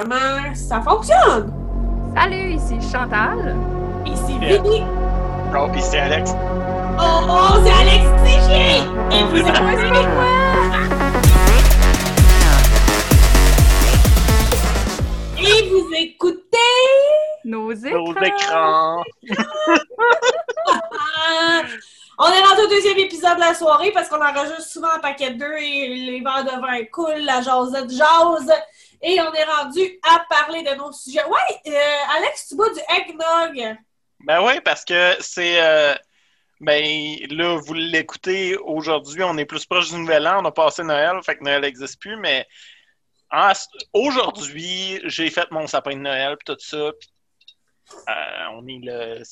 comment ça fonctionne? Salut, ici Chantal. Ici Yeah. Vinny. Oh, puis c'est Alex. Oh, oh, c'est Alex Tichier! Et vous écoutez... Et vous écoutez... Nos écrans. Nos écrans. On est rendu au deuxième épisode de la soirée parce qu'on enregistre souvent en paquet de deux et les verres de vin coulent, la jasette jase. Et on est rendu à parler de nos sujets. Ouais, euh, Alex, tu bois du eggnog. Ben oui, parce que c'est. euh, ben là, vous l'écoutez aujourd'hui, on est plus proche du nouvel an, on a passé Noël, fait que Noël n'existe plus, mais aujourd'hui, j'ai fait mon sapin de Noël, puis tout ça. euh, on est le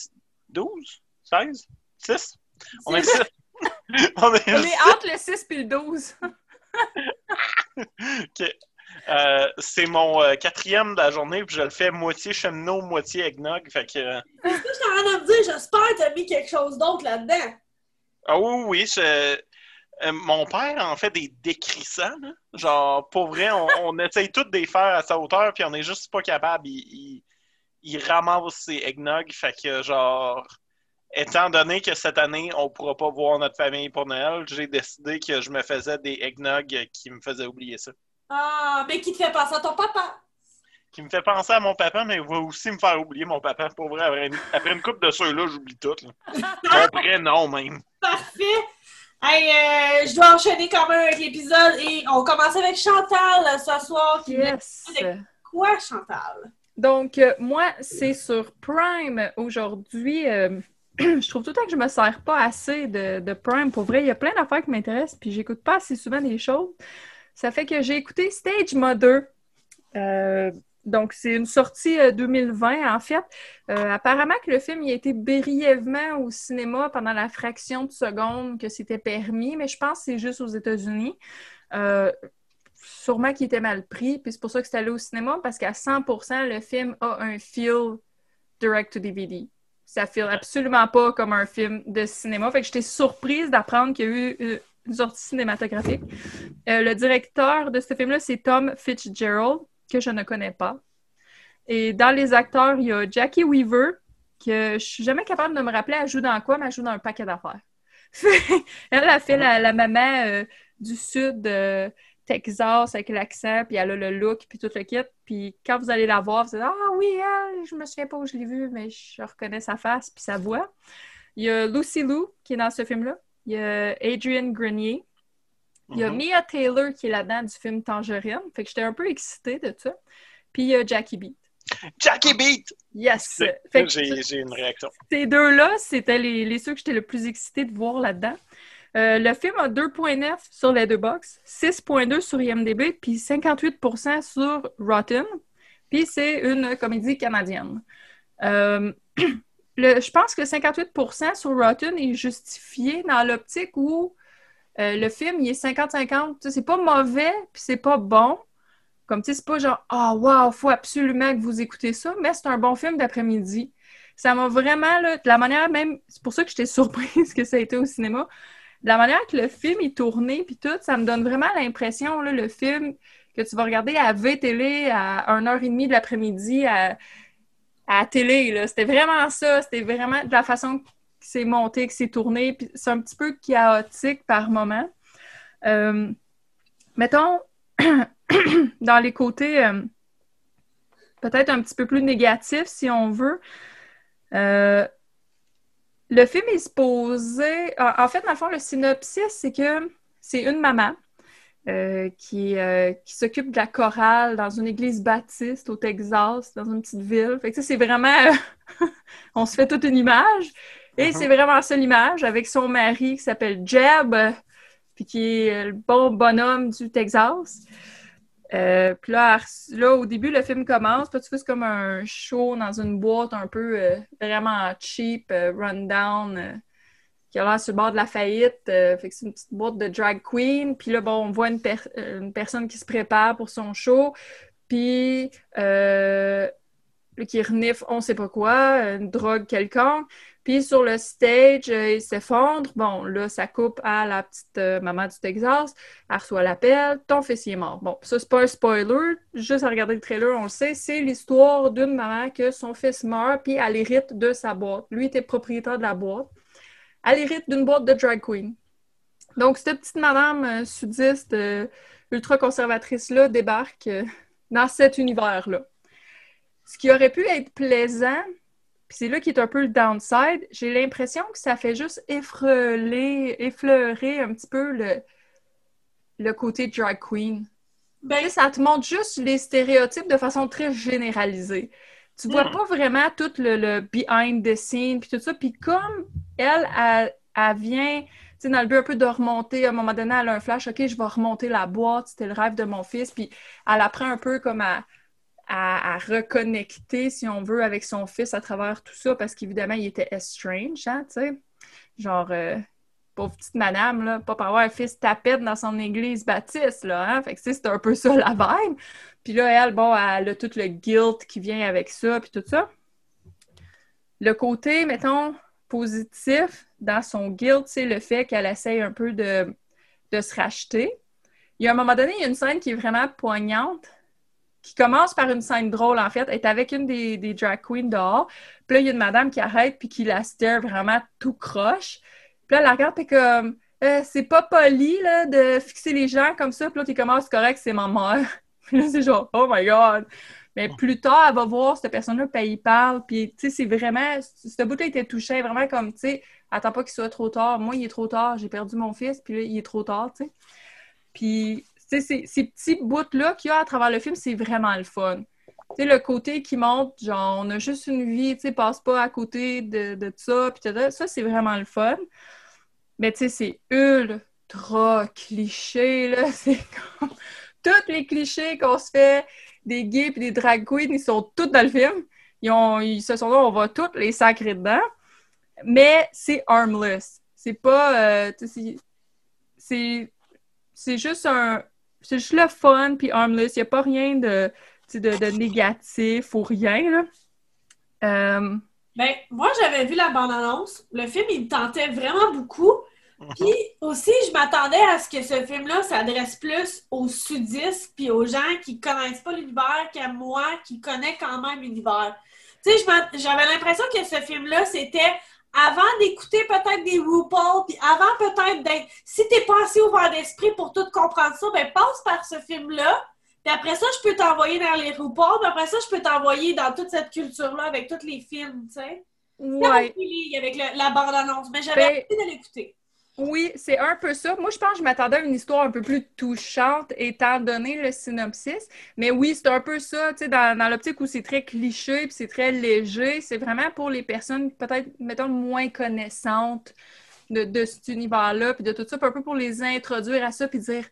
12, 16, 6? On est 6. on est On est entre le 6 et le 12. Ok. Euh, c'est mon euh, quatrième de la journée, puis je le fais moitié cheminot, moitié eggnog. Fait que. euh, Je suis en train de me dire, j'espère que t'as mis quelque chose d'autre là-dedans? Ah oui, oui, je- euh, mon père en fait des décrissants. là. Genre, pour vrai, on, on essaye tous de les faire à sa hauteur, puis on est juste pas capable. Il, il, il ramasse ses eggnog. Fait que, genre, étant donné que cette année, on pourra pas voir notre famille pour Noël, j'ai décidé que je me faisais des eggnog qui me faisaient oublier ça. Ah, mais qui te fait penser à ton papa? Qui me fait penser à mon papa, mais il va aussi me faire oublier mon papa. Pour vrai, après une, après une couple de ceux-là, j'oublie tout. Mon prénom, même. Parfait! Hey, euh, je dois enchaîner quand même avec l'épisode et on commence avec Chantal ce soir. Qui Yes. Quoi, Chantal? Donc, euh, moi, c'est sur Prime aujourd'hui. euh, je trouve tout le temps que je me sers pas assez de, Prime. Pour vrai, il y a plein d'affaires qui m'intéressent, puis j'écoute pas assez souvent des choses. Ça fait que j'ai écouté Stage Mother. Euh, donc, c'est une sortie euh, 2020, en fait. Euh, apparemment que le film il a été brièvement au cinéma pendant la fraction de seconde que c'était permis, mais je pense que c'est juste aux États-Unis. Euh, sûrement qu'il était mal pris, puis c'est pour ça que c'est allé au cinéma, parce qu'à 100%, le film a un feel direct to DVD. Ça file absolument pas comme un film de cinéma. Fait que j'étais surprise d'apprendre qu'il y a eu euh, une sortie cinématographique. Euh, le directeur de ce film-là, c'est Tom Fitzgerald, que je ne connais pas. Et dans les acteurs, il y a Jackie Weaver, que je suis jamais capable de me rappeler, elle joue dans quoi, mais elle joue dans un paquet d'affaires. elle a fait la, maman euh, du sud Texas avec l'accent, puis elle a le look, puis tout le kit. Puis quand vous allez la voir, vous allez dire Ah oui, elle, je me souviens pas où je l'ai vue, mais je reconnais sa face, puis sa voix. Il y a Lucy Liu qui est dans ce film-là. Il y a Adrian Grenier. Il y a Mhm. Mia Taylor qui est là-dedans du film Tangerine. Fait que j'étais un peu excitée de ça. Puis il y a Jackie Beat. Jackie Beat! Yes! C'est- Fait que J'ai j'ai une réaction. ces deux-là, c'était les, les ceux que j'étais le plus excitée de voir là-dedans. Euh, le film a 2.9 sur les deux box, 6.2 sur IMDb, puis 58% sur Rotten. Puis c'est une comédie canadienne. Euh, je pense que 58% sur Rotten est justifié dans l'optique où euh, le film, il est 50-50. Tu sais, C'est pas mauvais, puis c'est pas bon. Comme, tu sais, c'est pas genre, ah, wow, faut absolument que vous écoutez ça, mais c'est un bon film d'après-midi. Ça m'a vraiment, de la manière même, c'est pour ça que j'étais surprise que ça a été au cinéma. La manière que le film est tourné, puis tout, ça me donne vraiment l'impression, le film que tu vas regarder à V-Télé à 1h30 de l'après-midi à, la télé. C'était vraiment ça. C'était vraiment de la façon que c'est monté, que c'est tourné, puis c'est un petit peu chaotique par moment. Euh, mettons, dans les côtés euh, peut-être un petit peu plus négatifs, si on veut, euh, le film est supposé... En en fait, dans le fond, le synopsis, c'est que c'est une maman euh, qui, euh, qui s'occupe de la chorale dans une église baptiste au Texas, dans une petite ville. Fait que ça, c'est vraiment... on se fait toute une image. Et Mhm. c'est vraiment ça l'image, avec son mari qui s'appelle Jeb, puis qui est le bon bonhomme du Texas. Euh, puis là, là, au début, le film commence. Puis tu c'est comme un show dans une boîte un peu euh, vraiment cheap, euh, rundown, euh, qui a l'air sur le bord de la faillite. fait que c'est une petite boîte de drag queen. Puis là, bon, on voit une, per- une personne qui se prépare pour son show. Puis qui renifle on sait pas quoi, une drogue quelconque. Puis sur le stage, euh, il s'effondre. Bon, là, ça coupe à la petite euh, maman du Texas. Elle reçoit l'appel. Ton fils il est mort. Bon, ça, c'est pas un spoiler. Juste à regarder le trailer, on le sait. C'est l'histoire d'une maman que son fils meurt, puis elle hérite de sa boîte. Lui était propriétaire de la boîte. Elle hérite d'une boîte de drag queen. Donc, cette petite madame euh, sudiste, ultra-conservatrice-là, débarque dans cet univers-là. Ce qui aurait pu être plaisant, puis c'est là qui est un peu le downside, j'ai l'impression que ça fait juste effreuler, effleurer un petit peu le, le côté drag queen. Ben, ça te montre juste les stéréotypes de façon très généralisée. Tu vois Hmm. pas vraiment tout le, le behind the scene puis tout ça. Puis comme elle, elle, elle vient, tu sais, dans le but un peu de remonter, à un moment donné, elle a un flash, OK, je vais remonter la boîte, c'était le rêve de mon fils. Puis elle apprend un peu comme à, à, reconnecter, si on veut, avec son fils à travers tout ça, parce qu'évidemment, il était estranged, hein, tu sais. Genre, euh, pauvre petite madame, là, pas pour avoir un fils tapette dans son église baptiste, là, hein. Fait que, c'est un peu ça la vibe. Puis là, elle, bon, elle a tout le guilt qui vient avec ça, puis tout ça. Le côté, mettons, positif dans son guilt, c'est le fait qu'elle essaye un peu de, de se racheter. Il y a un moment donné, il y a une scène qui est vraiment poignante, qui commence par une scène drôle, en fait. Elle est avec une des, des drag queens dehors. Puis là, il y a une madame qui arrête puis qui la stare vraiment tout croche. Puis là, elle la regarde, puis comme, Euh, c'est pas poli, là, de fixer les gens comme ça. Puis là, tu commences, c'est correct, c'est ma mère. Puis là, c'est genre, oh my God. Mais plus tard, elle va voir cette personne-là, puis elle y parle. Puis, tu sais, c'est vraiment, ce bout-là était touché, vraiment comme, tu sais, attends pas qu'il soit trop tard. Moi, il est trop tard, j'ai perdu mon fils, puis là, il est trop tard, tu sais. Puis, ces, ces petits bouts-là qu'il y a à travers le film, c'est vraiment le fun. Tu sais, le côté qui montre, genre, on a juste une vie, tu sais, passe pas à côté de, de ça, puis tout ça, c'est vraiment le fun. Mais, tu sais, c'est ultra cliché, là. C'est comme... Tous les clichés qu'on se fait des gays et des drag queens, ils sont tous dans le film. Ils, ont, ils se sont là, on va tous les sacrer dedans. Mais c'est harmless. C'est pas... euh, c'est juste un c'est juste le fun puis harmless il n'y a pas rien de, tu sais, de, de négatif ou rien là. Euh, Ben, moi, j'avais vu la bande-annonce. Le film, il me tentait vraiment beaucoup. Puis aussi, je m'attendais à ce que ce film-là s'adresse plus aux sudistes puis aux gens qui connaissent pas l'univers qu'à moi, qui connais quand même l'univers. Tu sais, j'avais l'impression que ce film-là, c'était avant d'écouter peut-être des RuPaul, puis avant peut-être d'être... Si t'es pas assez ouvert d'esprit pour tout comprendre ça, ben passe par ce film-là. Puis après ça, je peux t'envoyer vers les RuPaul, puis après ça, je peux t'envoyer dans toute cette culture-là avec tous les films, tu sais. Ouais. avec le- la bande-annonce, mais j'avais envie de l'écouter. Oui, c'est un peu ça. Moi, je pense que je m'attendais à une histoire un peu plus touchante étant donné le synopsis. Mais oui, c'est un peu ça, tu sais, dans, l'optique où c'est très cliché puis c'est très léger. C'est vraiment pour les personnes peut-être, mettons, moins connaissantes de, cet univers-là puis de tout ça, puis un peu pour les introduire à ça puis dire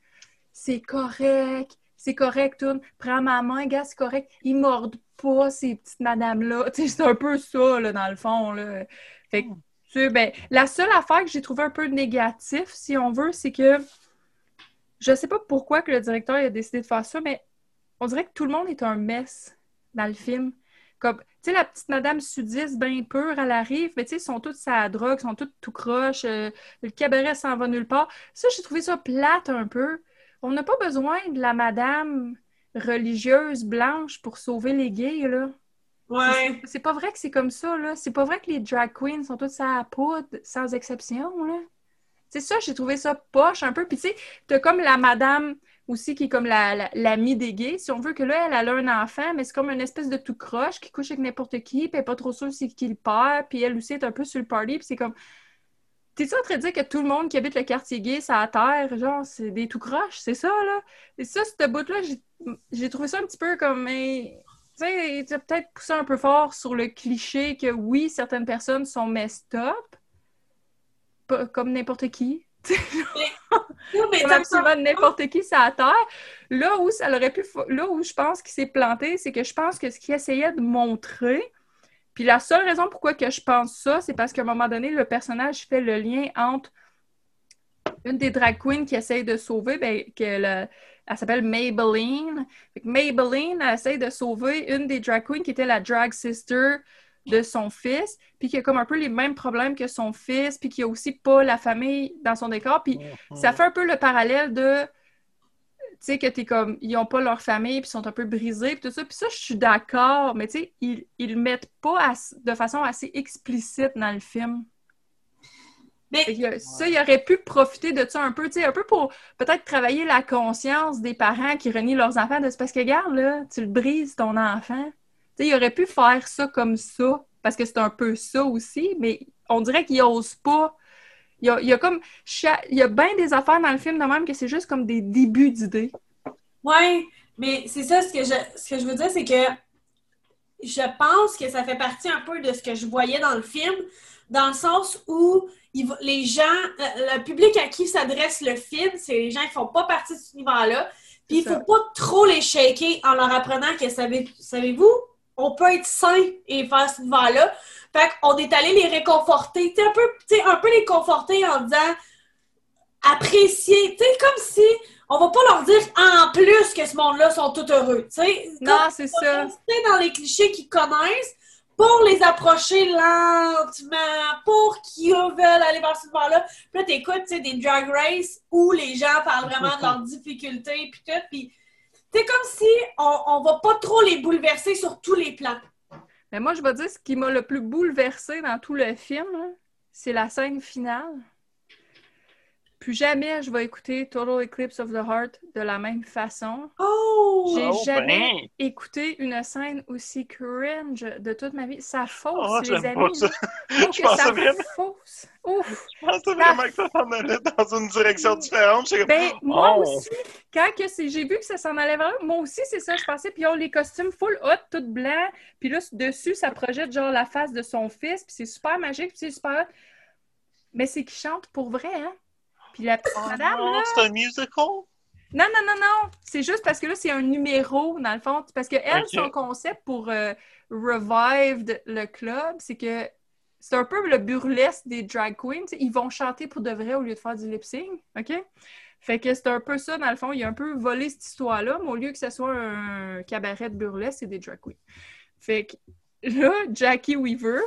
c'est correct, c'est correct, tout. Prends ma main, gars, c'est correct. Ils mordent pas, ces petites madames-là. Tu sais, c'est un peu ça, là, dans le fond, là. Fait que, ben, la seule affaire que j'ai trouvé un peu négatif, si on veut, c'est que je sais pas pourquoi que le directeur a décidé de faire ça, mais on dirait que tout le monde est un mess dans le film. Comme, tu sais, la petite madame sudiste, bien pure, elle arrive, mais tu sais, ils sont toutes sa drogue, ils sont toutes tout croche, euh, le cabaret s'en va nulle part. Ça, j'ai trouvé ça plate un peu. On n'a pas besoin de la madame religieuse blanche pour sauver les gays, là. Ouais. C'est pas vrai que c'est comme ça, là. C'est pas vrai que les drag queens sont toutes à la poudre, sans exception, là. C'est ça, j'ai trouvé ça poche un peu. Puis tu sais, t'as comme la madame aussi qui est comme la- la- l'amie des gays, si on veut que là, elle, elle a un enfant, mais c'est comme une espèce de tout croche qui couche avec n'importe qui, puis elle est pas trop sûre c'est qui le père, puis elle aussi est un peu sur le party, puis c'est comme... T'es-tu en train de dire que tout le monde qui habite le quartier gay, c'est à terre, genre, c'est des tout croches, c'est ça, là? Et ça, ce bout-là, j'ai- j'ai trouvé ça un petit peu comme... tu sais, tu as peut-être poussé un peu fort sur le cliché que oui, certaines personnes sont messed up, pas comme n'importe qui. Mais Comme absolument n'importe qui ça à terre. Là où ça aurait pu, là où je pense qu'il s'est planté, c'est que je pense que ce qu'il essayait de montrer, puis la seule raison pourquoi que je pense ça, c'est parce qu'à un moment donné, le personnage fait le lien entre une des drag queens qui essaye de sauver, ben, que le- elle s'appelle Maybelline. Fait que Maybelline elle essaye de sauver une des drag queens qui était la drag sister de son fils, puis qui a comme un peu les mêmes problèmes que son fils, puis qui a aussi pas la famille dans son décor. Puis ça fait un peu le parallèle de, tu sais, que t'es comme, ils ont pas leur famille, puis sont un peu brisés, puis tout ça. Puis ça, je suis d'accord, mais tu sais, ils, ils le mettent pas as- de façon assez explicite dans le film. Mais Fait que Ça, il aurait pu profiter de ça un peu, tu sais, un peu pour peut-être travailler la conscience des parents qui renient leurs enfants de c'est parce que, regarde, là, tu le brises ton enfant. Tu sais, il aurait pu faire ça comme ça, parce que c'est un peu ça aussi, mais on dirait qu'il ose pas. Il y a, il comme. Il y a bien des affaires dans le film de même que c'est juste comme des débuts d'idées. Ouais, mais c'est ça, ce que je, ce que je veux dire, c'est que je pense que ça fait partie un peu de ce que je voyais dans le film, dans le sens où il les gens, le, le public à qui s'adresse le film, c'est les gens qui font pas partie de cet univers-là. Puis il faut ça. pas trop les shaker en leur apprenant que, savez- savez-vous, on peut être sain et faire cet univers-là. Fait qu'on est allé les réconforter, un peu, un peu les conforter en disant apprécier, tu sais, comme si on va pas leur dire en plus que ce monde-là sont tout heureux, tu sais. Non, c'est ça. dans les clichés qu'ils connaissent pour les approcher lentement, pour qu'ils veulent aller vers ce univers-là. Puis là, t'écoutes, des drag race où les gens parlent vraiment de leurs difficultés puis tout, puis c'est comme si on, on va pas trop les bouleverser sur tous les plans. Mais moi, je vais dire ce qui m'a le plus bouleversé dans tout le film, c'est la scène finale. Plus jamais je vais écouter Total Eclipse of the Heart de la même façon. Oh! J'ai Oh, jamais ben. écouté une scène aussi cringe de toute ma vie. Ça fausse, Oh, les amis. pas ça. Je ça vraiment- fausse. Ouf! Je pensais vraiment que ça s'en allait dans une direction différente. J'étais comme, Ben, moi Oh. aussi, quand que c'est- j'ai vu que ça s'en allait vers là, moi aussi, c'est ça, je pensais. Puis ils ont les costumes full hot, tout blanc. Puis là, dessus, ça projette genre la face de son fils. Puis c'est super magique, puis c'est super hot. Mais c'est qui chante pour vrai, hein? Puis la petite oh madame, non, là... c'est un musical? Non, non, non, non! C'est juste parce que là, c'est un numéro, dans le fond. Parce que elle, Ok. son concept pour euh, Revived le club, c'est que c'est un peu le burlesque des drag queens. Ils vont chanter pour de vrai au lieu de faire du lip-sync, OK? Fait que c'est un peu ça, dans le fond. Il a un peu volé cette histoire-là, mais au lieu que ce soit un cabaret de burlesque, c'est des drag queens. Fait que là, Jackie Weaver,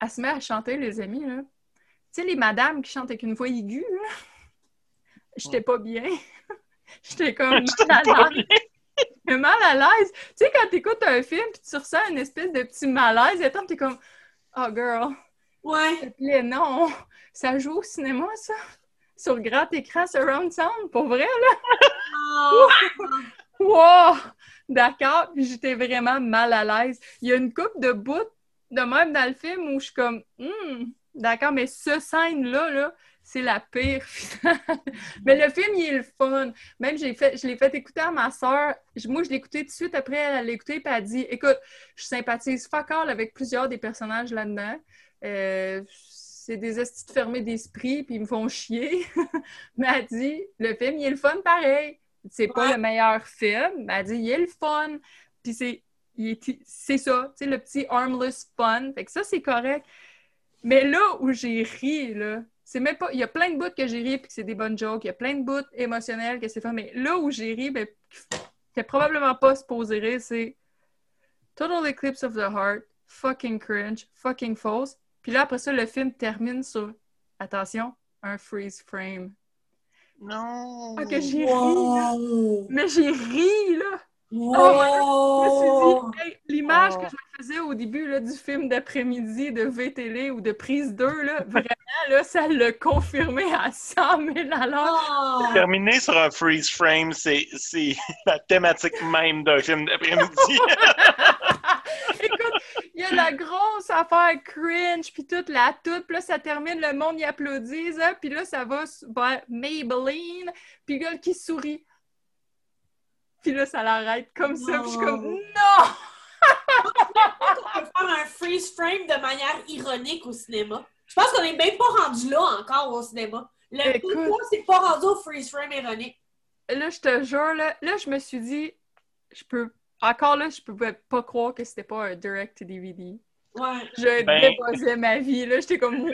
elle se met à chanter, les amis, là. Tu sais, les madames qui chantent avec une voix aiguë, là. J'étais pas bien. J'étais comme mal à l'aise. J'étais mal à l'aise. Tu sais, quand t'écoutes un film puis tu ressens une espèce de petit malaise, et t'es comme Oh girl, Ouais. s'il te plaît, non. Ça joue au cinéma, ça? Sur grand écran, surround sound, pour vrai, là? Oh. Wow! D'accord, puis j'étais vraiment mal à l'aise. Il y a une coupe de bouts de même dans le film où je suis comme, Hmm, d'accord, mais ce scène-là, là, c'est la pire mais le film, il est le fun. Même, j'ai fait, je l'ai fait écouter à ma soeur. Moi, je l'ai écouté tout de suite après, elle l'a écouté, puis elle a dit, écoute, je sympathise fuck all avec plusieurs des personnages là-dedans. Euh, c'est des estis de fermés d'esprit, puis ils me font chier. mais elle dit, le film, il est le fun pareil. C'est pas le meilleur film, mais elle dit, il est le fun. Puis c'est, c'est ça, tu sais, le petit armless fun. Fait que ça, c'est correct. Mais là où j'ai ri, là, c'est même pas. Il y a plein de bouts que j'ai ri puis que c'est des bonnes jokes. Il y a plein de bouts émotionnels que c'est fun. Mais là où j'ai ri, ben, qui probablement pas supposé rire, c'est Total Eclipse of the Heart, fucking cringe, fucking false. Puis là, après ça, le film termine sur, attention, un freeze frame. Non. Ah, que j'ai ri, là. Mais j'ai ri, là. Wow! Je me suis dit, hey, l'image Oh. que je me faisais au début là, du film d'après-midi de VTL ou de prise 2, là, vraiment, là, ça l'a confirmé à 100 000 alors. Oh. Terminer sur un freeze frame, c'est c'est la thématique même d'un film d'après-midi. Écoute, il y a la grosse affaire cringe, puis toute la toute, puis là, ça termine, le monde y applaudit, hein, puis là, ça va vers Maybelline, puis le gars qui sourit. Puis là, ça l'arrête comme ça, puis je suis comme, Non. On peut faire un freeze frame de manière ironique au cinéma. Je pense qu'on n'est même pas rendu là encore au cinéma. Le point, c'est pas rendu au freeze frame ironique. Là, je te jure, là, là, je me suis dit, je peux. Encore là, je pouvais pas croire que c'était pas un direct DVD. Ouais. Je Ben- déposais ma vie, là. J'étais comme, wow,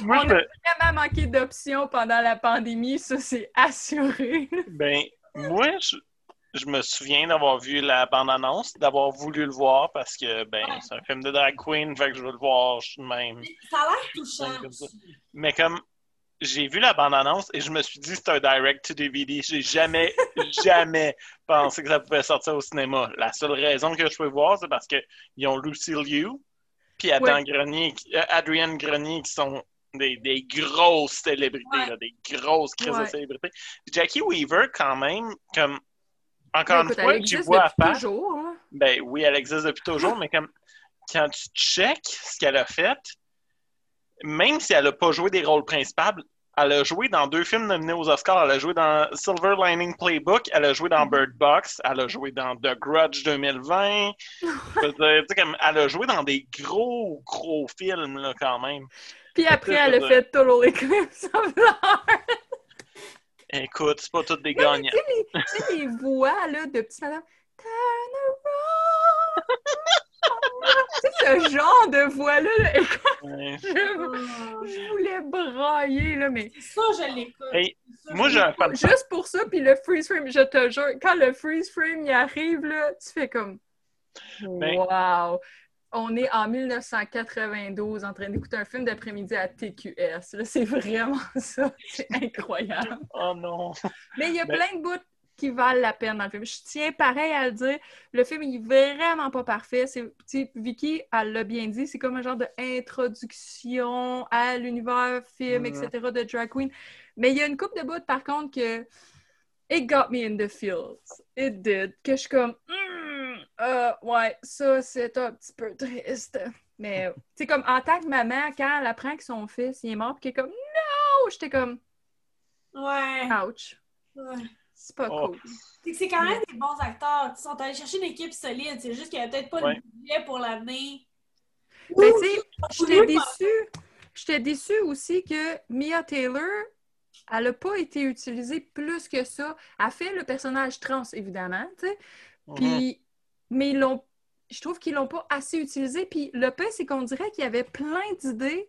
Moi, On je me- vraiment manqué d'options pendant la pandémie, ça, c'est assuré. ben, moi, je, je me souviens d'avoir vu la bande-annonce, d'avoir voulu le voir parce que, ben, Ouais. c'est un film de drag queen, fait que je veux le voir je même. Ça a l'air touchant. Comme. Mais comme j'ai vu la bande-annonce et je me suis dit c'est un direct to DVD. J'ai jamais, jamais pensé que ça pouvait sortir au cinéma. La seule raison que je peux voir, c'est parce qu'ils ont Lucille Liu puis Adam Ouais. Grenier, euh, Adrienne Grenier qui sont des, des grosses célébrités, Ouais. là, des grosses crises de célébrités. Jackie Weaver, quand même, comme encore Écoute, une fois, tu vois à depuis face. toujours. hein. Ben oui, elle existe depuis toujours, mais comme quand tu check ce qu'elle a fait, même si elle n'a pas joué des rôles principaux, elle a joué dans deux films nominés aux Oscars. Elle a joué dans Silver Lining Playbook, elle a joué dans Bird Box, elle a joué dans The Grudge 2020. Je veux dire, tu sais, comme, elle a joué dans des gros, gros films, là, quand même. Puis après, elle a fait Total Eclipse of the Heart. Écoute, c'est pas toutes des Non, gagnants. Tu sais, les, voix là, de petite madame. Turn around. tu sais, ce genre de voix-là, là, écoute, Ouais. je, je voulais brailler, là, mais Ça, je l'écoute. Hey, moi, je juste pour ça, puis le freeze frame, je te jure, quand le freeze frame y arrive, là, tu fais comme Ben- Wow! On est en 1992 en train d'écouter un film d'après-midi à TQS. là. C'est vraiment ça. C'est incroyable. Oh non. Mais il y a Ben- plein de bouts qui valent la peine dans le film. Je tiens pareil à le dire. Le film il est vraiment pas parfait. C'est, Vicky, elle l'a bien dit, c'est comme un genre d'introduction à l'univers film, Mhm. etc. de drag queen. Mais il y a une coupe de bouts, par contre, que it got me in the feels. It did. Que je suis comme, Hmm, euh, ouais, ça, c'est un petit peu triste. Mais, tu sais, comme en tant que maman, quand elle apprend que son fils il est mort, puis qu'elle est comme, non! J'étais comme, Ouais. ouch. ouais. C'est pas Oh. cool. C'est quand même des bons acteurs. Ils sont allés chercher une équipe solide. C'est juste qu'il n'y avait peut-être pas Ouais. le budget pour l'amener. Ben, tu sais, j'étais déçue. J'étais déçue aussi que Mia Taylor, elle n'a pas été utilisée plus que ça. Elle fait le personnage trans, évidemment, tu sais. Puis, mais ils l'ont, je trouve qu'ils l'ont pas assez utilisé. Puis le pire, c'est qu'on dirait qu'il y avait plein d'idées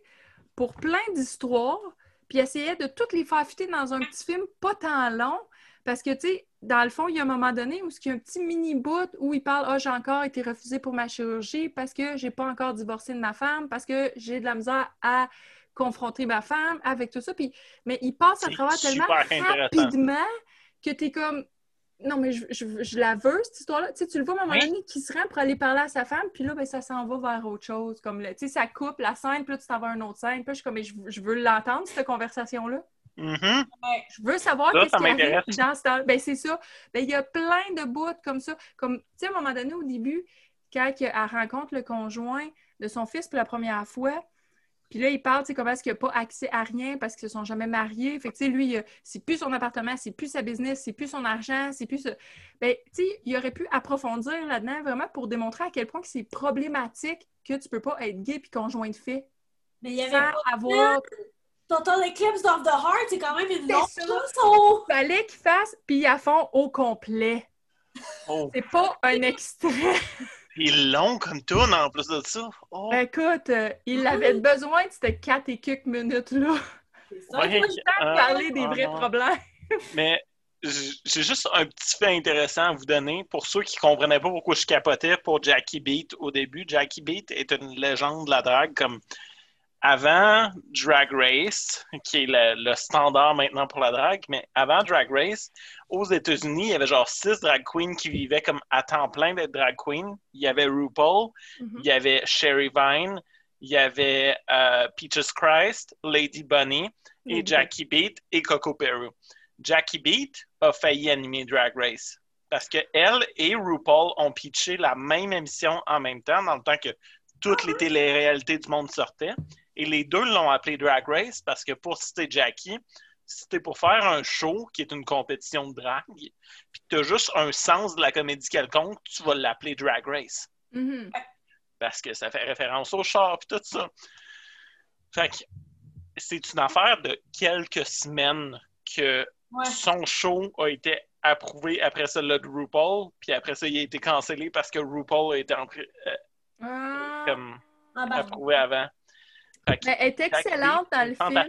pour plein d'histoires, puis essayaient de toutes les faire fitter dans un petit film pas tant long. Parce que, tu sais, dans le fond, il y a un moment donné où il y a un petit mini-bout où il parle « Ah, j'ai encore été refusé pour ma chirurgie parce que j'ai pas encore divorcé de ma femme, parce que j'ai de la misère à confronter ma femme avec tout ça. » Puis, mais il passe à travers tellement rapidement que t'es comme non, mais je, je- je la veux, cette histoire-là. Tu sais, tu le vois à un moment donné qui se rend pour aller parler à sa femme, puis là, ben, ça s'en va vers autre chose. Comme, tu sais, ça coupe la scène, puis là, tu t'en vas à une autre scène. Puis là, je suis comme, mais je, je veux l'entendre, cette conversation-là. Mhm. Je veux savoir qu'est-ce qui arrive dans ce temps Ben, c'est ça. Ben, il y a plein de bouts comme ça. Comme, tu sais, à un moment donné, au début, quand elle rencontre le conjoint de son fils pour la première fois, puis là, il parle, tu sais, comment est-ce qu'il n'a pas accès à rien parce qu'ils ne se sont jamais mariés. Fait que, tu sais, lui, il c'est plus son appartement, c'est plus sa business, c'est plus son argent, c'est plus... ce- Ben, tu sais, il aurait pu approfondir là-dedans vraiment pour démontrer à quel point que c'est problématique que tu peux pas être gay puis conjoint de fait Mais il y avait sans pas avoir... Total Eclipse of the Heart, c'est quand même une longue chanson. Fallait qu'il fasse, puis à fond au complet. Oh, C'est pas un extrait. c'est long comme tune en plus de ça. Oh. Ben, écoute, euh, il avait besoin de ces 4 et quelques minutes-là. C'est ça. Ouais, Pas le temps de euh, parler des ah vrais problèmes. Mais j'ai juste un petit fait intéressant à vous donner. Pour ceux qui comprenaient pas pourquoi je capotais pour Jackie Beat au début, Jackie Beat est une légende de la drague comme avant Drag Race, qui est le, le standard maintenant pour la drague, mais avant Drag Race, aux États-Unis, il y avait genre six drag queens qui vivaient comme à temps plein d'être drag queen. Il y avait RuPaul, Mhm. il y avait Sherry Vine, il y avait euh, Peaches Christ, Lady Bunny et Mhm. Jackie Beat et Coco Peru. Jackie Beat a failli animer Drag Race parce que elle et RuPaul ont pitché la même émission en même temps dans le temps que toutes les téléréalités du monde sortaient. Et les deux l'ont appelé Drag Race parce que pour citer Jackie, si c'était pour faire un show qui est une compétition de drague, puis que tu as juste un sens de la comédie quelconque, tu vas l'appeler Drag Race Mhm. parce que ça fait référence au char et tout ça. Fait que c'est une affaire de quelques semaines que Ouais. son show a été approuvé après celle de RuPaul, puis après ça, il a été cancellé parce que RuPaul a été euh, Ah. comme Ah, ben, approuvé avant. Fait que Mais elle est excellente dans le film.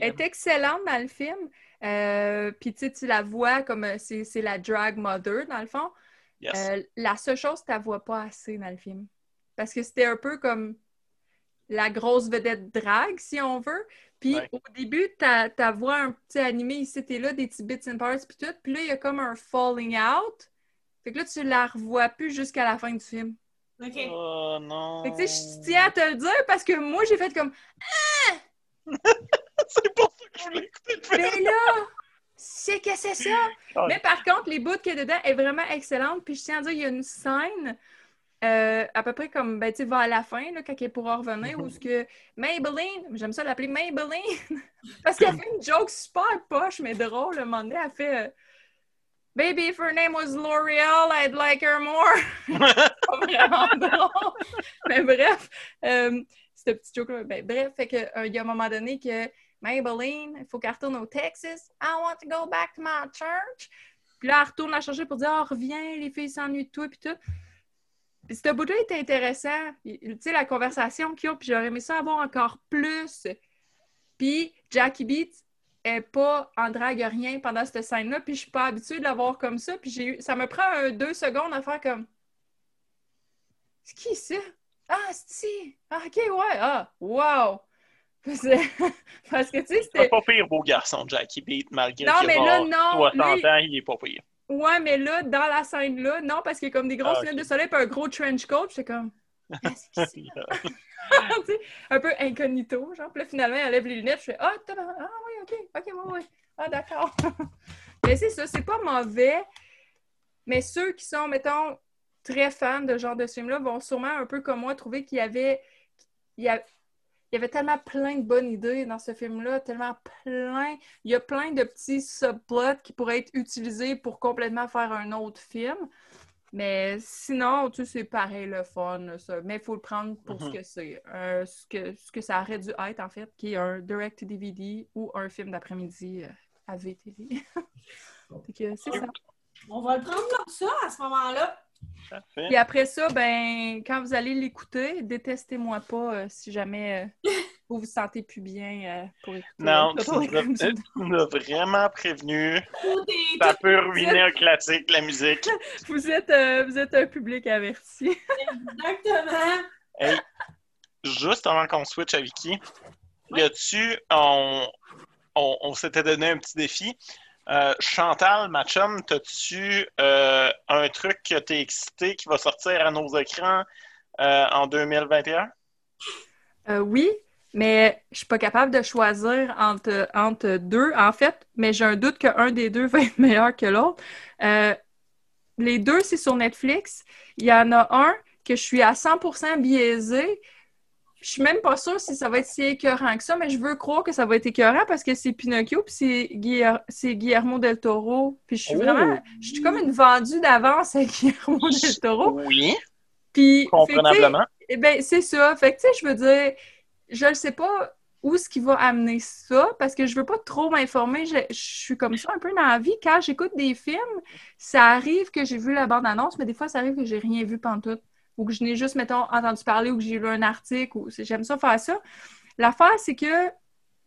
Est excellente dans le film. Euh, Puis tu sais, tu la vois comme euh, c'est c'est la drag mother, dans le fond. Yes. Euh, la seule chose, tu la vois pas assez dans le film. Parce que c'était un peu comme la grosse vedette drag, si on veut. Puis Ouais. au début, t'as t'as vois un petit animé ici, t'es là, des petits bits and parts, puis tout. Puis là, il y a comme un falling out. Fait que là, tu la revois plus jusqu'à la fin du film. OK. Oh non. Fait que tu sais, je tiens à te le dire parce que moi, j'ai fait comme C'est pour ça que je voulais écouter le film. Mais là, c'est que c'est ça! Ah, Mais par contre, les bouts qu'il y a dedans est vraiment excellente. Puis je tiens à dire, il y a une scène euh, à peu près comme, ben, tu sais, vers la fin, là, quand elle pourra revenir, où ce que Maybelline, j'aime ça l'appeler Maybelline, parce qu'elle fait une joke super poche, mais drôle. À un moment donné, elle fait euh, Baby, if her name was L'Oreal, I'd like her more. Pas vraiment drôle. Mais bref, euh, ce petit joke-là, ben, bref, fait que, euh, il y a un moment donné que Maybelline, il faut qu'elle retourne au Texas. I want to go back to my church. Puis là, elle retourne la chercher pour dire Ah, reviens, les filles s'ennuient de toi, puis tout. Puis ce bout-là était intéressant. Tu sais, la conversation qu'ils ont, puis j'aurais aimé ça avoir encore plus. Puis Jackie Beats est pas en drague rien pendant cette scène-là, puis je suis pas habituée de la voir comme ça. Puis j'ai eu... ça me prend un, deux secondes à faire comme C'est qui ça? Ah, c'est ah, ok, ouais, ah, wow! Parce que tu sais, C'est c'était. pas pire beau garçon, Jackie Beat, malgré Non, mais là, non. 60 lui- ans, il est pas pire. Ouais, mais là, dans la scène-là, non, parce qu'il y a comme des grosses Ah, lunettes de soleil et un gros trench coat, j'étais comme. C'est sais, un peu incognito, genre. Puis là, finalement, elle lève les lunettes, je fais Ah, tabarnak, ah oui, ok, ok, oui, oui. Ah, d'accord. mais c'est ça, c'est pas mauvais. Mais ceux qui sont, mettons, très fans de ce genre de film-là vont sûrement, un peu comme moi, trouver qu'il y avait. Il y a- il y avait tellement plein de bonnes idées dans ce film-là, tellement plein. Il y a plein de petits subplots qui pourraient être utilisés pour complètement faire un autre film. Mais sinon, tu sais, c'est pareil le fun, ça. Mais il faut le prendre pour ce Mhm. que c'est. Euh, ce, que, ce que ça aurait dû être, en fait, qui est un direct-DVD ou un film d'après-midi euh, à VTV. C'est ça. On va le prendre comme ça à ce moment-là. Parfait. Puis après ça, ben, quand vous allez l'écouter, détestez-moi pas euh, si jamais euh, vous vous sentez plus bien euh, pour écouter. Non, tu nous as- vraiment prévenu. Ça peut ruiner un classique, la musique. Vous êtes, euh, vous êtes un public averti. exactement. Hey, juste avant qu'on switch à Vicky, on, on, on s'était donné un petit défi. Euh, Chantal, ma chum, t'as-tu euh, un truc que t'es excité qui va sortir à nos écrans euh, en 2021? Euh, oui, mais je suis pas capable de choisir entre, deux, en fait, mais j'ai un doute qu'un des deux va être meilleur que l'autre. Les deux, c'est sur Netflix. Il y en a un que je suis à 100% biaisé. Je suis même pas sûre si ça va être si écœurant que ça, mais je veux croire que ça va être écœurant parce que c'est Pinocchio puis c'est Guiller- c'est Guillermo del Toro. Puis je suis Oh! vraiment... Je suis comme une vendue d'avance à Guillermo del Toro. Oui, Puis, comprenablement. eh ben, c'est ça. Fait que, tu sais, je veux dire, je ne sais pas où ce qui va amener ça, parce que je veux pas trop m'informer. Je, je suis comme ça un peu dans la vie. Quand j'écoute des films, ça arrive que j'ai vu la bande-annonce, mais des fois, ça arrive que j'ai rien vu pantoute. Ou que je n'ai juste, mettons, entendu parler ou que j'ai lu un article. ou J'aime ça faire ça. L'affaire, c'est que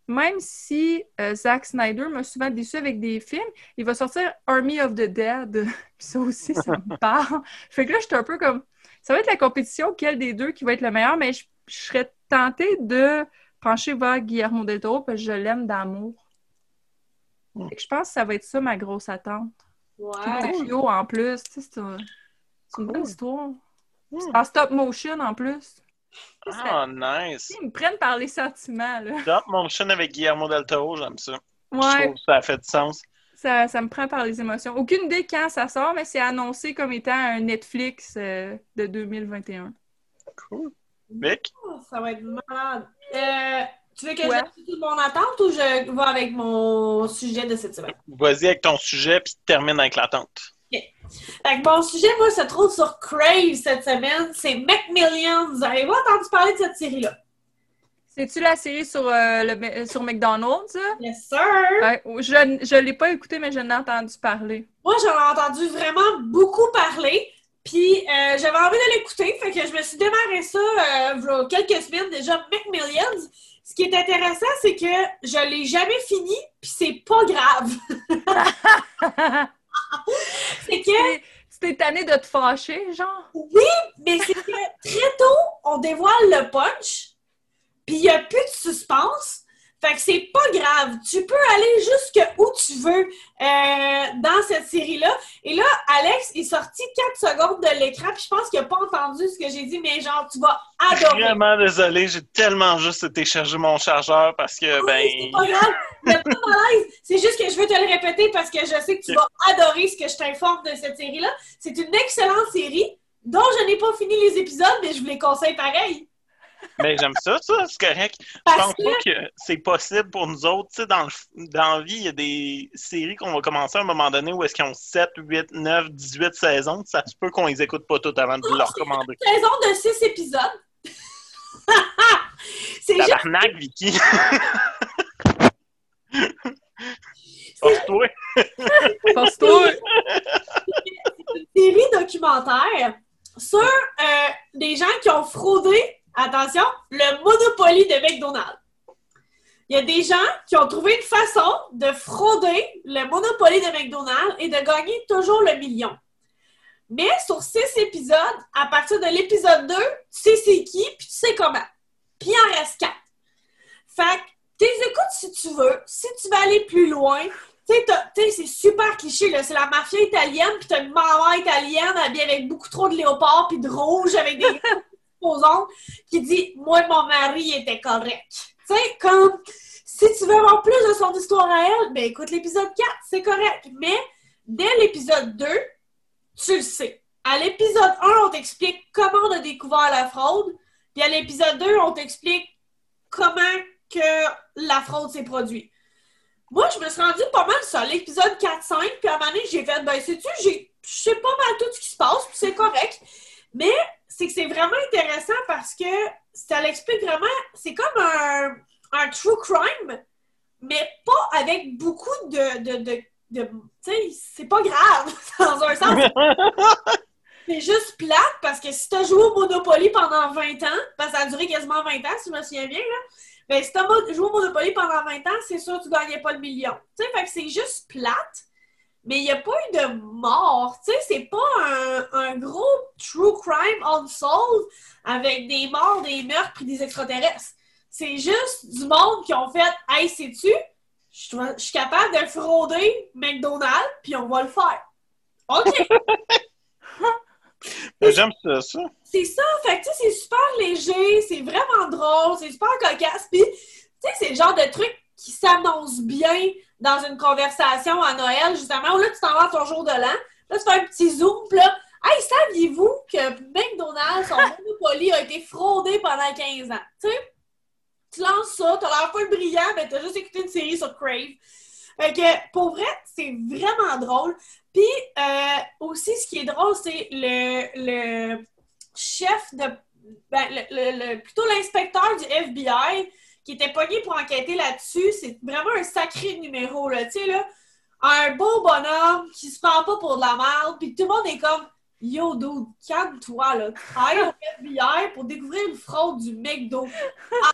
même si euh, Zack Snyder m'a souvent déçu avec des films, il va sortir Army of the Dead. Puis ça aussi, ça me parle. Fait que là, j'étais un peu comme ça va être la compétition, quel des deux qui va être le meilleur, mais je, je serais tentée de pencher vers Guillermo del Toro parce que je l'aime d'amour. Fait que Je pense que ça va être ça ma grosse attente. Ouais. Pinocchio en plus, tu sais, c'est un- c'est une bonne histoire. Hmm. C'est En stop motion en plus. Ah, nice. tu sais, Ils me prennent par les sentiments, là. Top motion avec Guillermo del Toro, j'aime ça. Je Ouais, trouve que ça fait du sens. ça, ça me prend par les émotions. Aucune idée quand ça sort, mais c'est annoncé comme étant un Netflix euh, de 2021. Cool. Vic? Oh, ça va être malade. Euh, tu veux que Ouais. je toute mon attente ou je vais avec mon sujet de cette semaine? Vas-y avec ton sujet, puis termine avec l'attente. Fait que mon sujet, moi, se trouve sur Crave cette semaine. C'est Macmillions. Avez-vous entendu parler de cette série-là? C'est-tu la série sur, euh, le, sur McDonald's? Yes, sir! Ouais, je ne l'ai pas écouté, mais je n'ai entendu parler. Moi, j'en ai entendu vraiment beaucoup parler. Puis, euh, j'avais envie de l'écouter. Fait que je me suis démarré ça euh, quelques semaines déjà. Macmillions. Ce qui est intéressant, c'est que je l'ai jamais fini, puis c'est pas grave. c'est que Tu t'es tanné de te fâcher, genre? Oui, mais c'est que très tôt, on dévoile le punch, puis il n'y a plus de suspense. Fait que c'est pas grave. Tu peux aller jusque où tu veux euh, dans cette série-là. Et là, Alex est sorti 4 secondes de l'écran, puis je pense qu'il n'a pas entendu ce que j'ai dit, mais genre, tu vas adorer. Vraiment désolé, j'ai tellement juste été mon chargeur parce que, Oui, c'est pas ben. grave. Pas malaise. C'est juste que je veux te le répéter parce que je sais que tu vas adorer ce que je t'informe de cette série-là. C'est une excellente série dont je n'ai pas fini les épisodes, mais je vous les conseille pareil. Mais j'aime ça, ça, c'est correct. Je Parce pense que pas que c'est possible pour nous autres. Tu sais, dans, le- dans la vie, il y a des séries qu'on va commencer à un moment donné où est-ce qu'ils ont 7, 8, 9, 18 saisons. Ça se peut qu'on les écoute pas toutes avant de leur commander. saison de 6 épisodes? c'est juste Vicky! Force-toi! Force-toi! une série documentaire sur euh, des gens qui ont fraudé, attention, le Monopoly de McDonald's. Il y a des gens qui ont trouvé une façon de frauder le Monopoly de McDonald's et de gagner toujours le million. Mais sur six épisodes, à partir de l'épisode 2, tu sais c'est qui, puis tu sais comment. Puis il en reste quatre. Fait que, tu les écoutes si tu veux. Si tu veux aller plus loin, tu sais, c'est super cliché, là. C'est la mafia italienne, puis t'as une maman italienne habillée avec beaucoup trop de léopard puis de rouge avec des posons qui dit « Moi, mon mari était correct. » Tu sais, comme, si tu veux avoir plus de son histoire à elle, ben écoute l'épisode 4, c'est correct. Mais, dès l'épisode 2, tu le sais. À l'épisode 1, on t'explique comment on a découvert la fraude, puis à l'épisode 2, on t'explique comment que la fraude s'est produite. Moi, je me suis rendue pas mal sur l'épisode 4-5, puis à un moment donné, j'ai fait, ben, sais-tu, je sais pas mal tout ce qui se passe, puis c'est correct. Mais c'est que c'est vraiment intéressant parce que ça l'explique vraiment, c'est comme un, un true crime, mais pas avec beaucoup de. de, de, de- tu sais, c'est pas grave, dans un sens. C'est juste plate parce que si t'as joué au Monopoly pendant 20 ans, parce que ça a duré quasiment 20 ans, si je me souviens bien, là, ben si t'as joué au Monopoly pendant 20 ans, c'est sûr que tu gagnais pas le million. Tu sais, fait que c'est juste plate, mais il n'y a pas eu de mort. Tu sais, c'est pas un, un gros true crime unsolved avec des morts, des meurtres et des extraterrestres. C'est juste du monde qui ont fait Hey, sais-tu, je suis capable de frauder McDonald's, puis on va le faire. OK. J'aime ça, ça. C'est ça, fait que tu sais, c'est super léger, c'est vraiment drôle, c'est super cocasse, puis tu sais, c'est le genre de truc qui s'annonce bien dans une conversation à Noël, justement, où là, tu t'en vas à ton jour de l'an, là, tu fais un petit zoom, puis là, hey, saviez-vous que McDonald's, son Monopoly, a été fraudé pendant 15 ans? Tu sais, tu lances ça, t'as l'air le brillant, mais t'as juste écouté une série sur Crave. Fait que, pour vrai, c'est vraiment drôle. Puis, euh, aussi, ce qui est drôle, c'est le, le chef de. Ben, le, le- le- plutôt l'inspecteur du FBI qui était pogné pour enquêter là-dessus. C'est vraiment un sacré numéro, là. Tu sais, là, un beau bonhomme qui se prend pas pour de la merde, puis tout le monde est comme. Yo, dude, calme-toi, là. Tu travailles au FBI pour découvrir une fraude du McDo.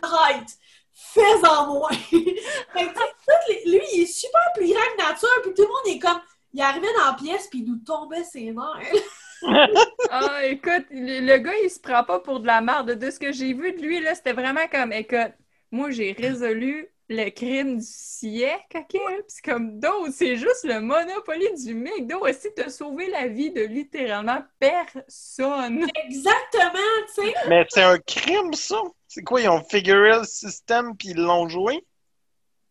Arrête! Fais-en moins! Lui, il est super plus grand que nature, puis tout le monde est comme. Il arrivait dans la pièce, puis il nous tombait ses nerfs. Ah, écoute, le, le gars, il se prend pas pour de la merde. De ce que j'ai vu de lui, là, c'était vraiment comme, écoute, moi, j'ai résolu le crime du siècle, OK? Puis c'est comme, d'autres, c'est juste le monopoly du McDo. aussi t'as sauvé la vie de littéralement personne. Exactement, tu sais. Mais c'est un crime, ça. C'est quoi, ils ont figuré le système puis ils l'ont joué?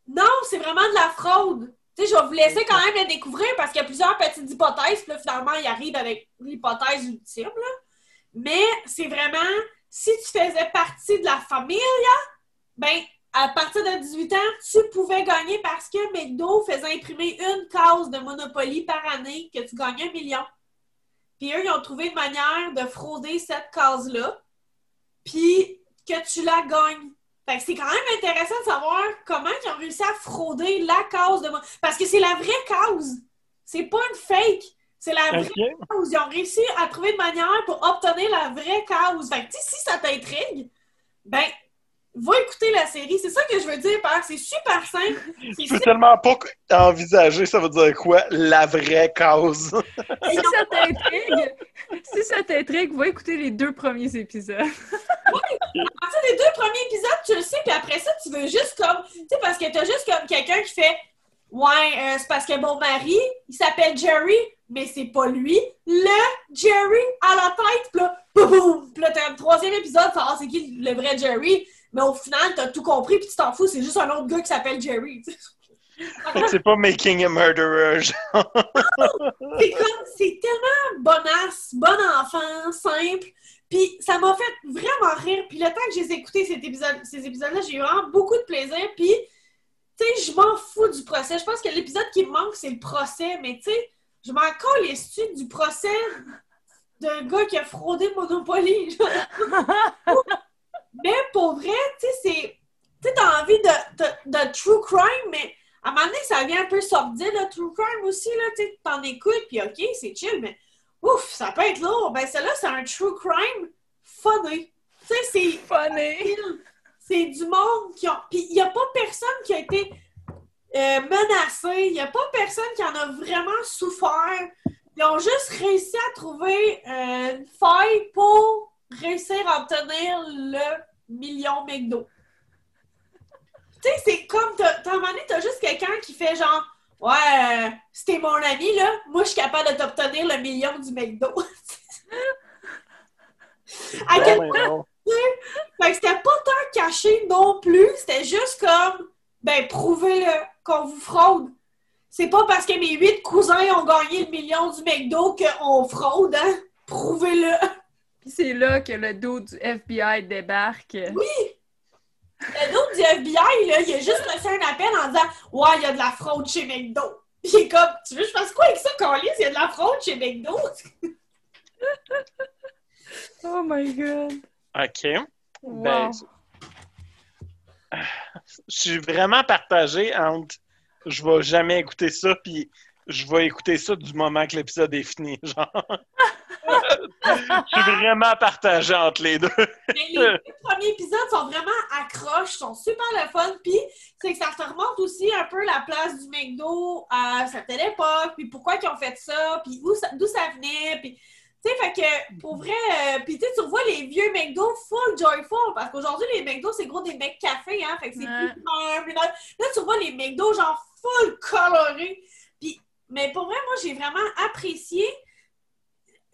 Non, c'est vraiment de la fraude. Tu sais, je vais vous laisser quand même le découvrir parce qu'il y a plusieurs petites hypothèses. Puis là, finalement, il arrive avec l'hypothèse ultime. Là. Mais c'est vraiment, si tu faisais partie de la famille, ben, à partir de 18 ans, tu pouvais gagner parce que McDo faisait imprimer une case de Monopoly par année que tu gagnais un million. Puis eux, ils ont trouvé une manière de frauder cette case-là, puis que tu la gagnes. Fait que c'est quand même intéressant de savoir comment ils ont réussi à frauder la cause de moi. Parce que c'est la vraie cause. C'est pas une fake. C'est la vraie cause. Ils ont réussi à trouver une manière pour obtenir la vraie cause. Fait que si ça t'intrigue, ben, va écouter la série. C'est ça que je veux dire par c'est super simple. C'est Je peux tellement pas envisager, ça veut dire quoi, la vraie cause? Si ça t'intrigue, si ça t'intrigue, va écouter les deux premiers épisodes. À partir des deux premiers épisodes, tu le sais, puis après ça, tu veux juste comme. Tu sais, parce que t'as juste comme quelqu'un qui fait Ouais, euh, c'est parce que mon mari, il s'appelle Jerry, mais c'est pas lui. Le Jerry à la tête, pis là, boum, boum. Puis là, t'as un troisième épisode, savoir c'est qui le vrai Jerry? Mais au final, t'as tout compris, puis tu t'en fous, c'est juste un autre gars qui s'appelle Jerry. c'est pas Making a Murderer. genre. C'est comme, c'est tellement bonasse, bon enfant, simple. Puis ça m'a fait vraiment rire. Puis le temps que j'ai écouté cet épisode, ces épisodes-là, j'ai eu vraiment beaucoup de plaisir. Puis, tu sais, je m'en fous du procès. Je pense que l'épisode qui me manque, c'est le procès. Mais tu sais, je m'en calisse du procès d'un gars qui a fraudé Monopoly. mais pour vrai, tu sais, c'est... Tu sais, t'as envie de, de, de true crime, mais à un moment donné, ça vient un peu sortir le true crime aussi, là, tu sais, t'en écoutes, puis OK, c'est chill, mais ouf, ça peut être lourd. Ben, celle-là, c'est un true crime funny. Tu sais, c'est... Funny! C'est du monde qui ont... Puis il n'y a pas personne qui a été euh, menacé, il n'y a pas personne qui en a vraiment souffert. Ils ont juste réussi à trouver euh, une faille pour réussir à obtenir le million McDo. Tu sais, c'est comme, t'as, un moment donné, t'as juste quelqu'un qui fait genre, ouais, euh, si t'es mon ami, là, moi, je suis capable de t'obtenir le million du McDo. à quel non? fait que c'était pas tant caché non plus, c'était juste comme, ben, prouvez-le qu'on vous fraude. C'est pas parce que mes huit cousins ont gagné le million du McDo qu'on fraude, hein? Prouvez-le. Puis c'est là que le dos du FBI débarque. Le dos du FBI, là, il a juste laissé un appel en disant, ouais, il y a de la fraude chez McDo. Puis il est comme, tu veux que je fasse quoi avec ça, Carlis? Il y a de la fraude chez McDo? Oh my god! OK. Wow. Ben, je suis vraiment partagé entre je vais jamais écouter ça, puis je vais écouter ça du moment que l'épisode est fini. Genre. je suis vraiment partagé entre les deux. Mais les deux premiers épisodes sont vraiment accroches, sont super le fun. Puis, c'est que ça te remonte aussi un peu la place du McDo à certaine époque, puis pourquoi ils ont fait ça, puis où ça- d'où ça venait. Puis, tu sais, fait que pour vrai, euh, puis tu sais, tu revois les vieux McDo full joyful, parce qu'aujourd'hui, les McDo, c'est gros des mecs café, hein, fait que c'est Ouais. plus nice. Là, tu revois les McDo genre full colorés. Puis, mais pour vrai, moi, j'ai vraiment apprécié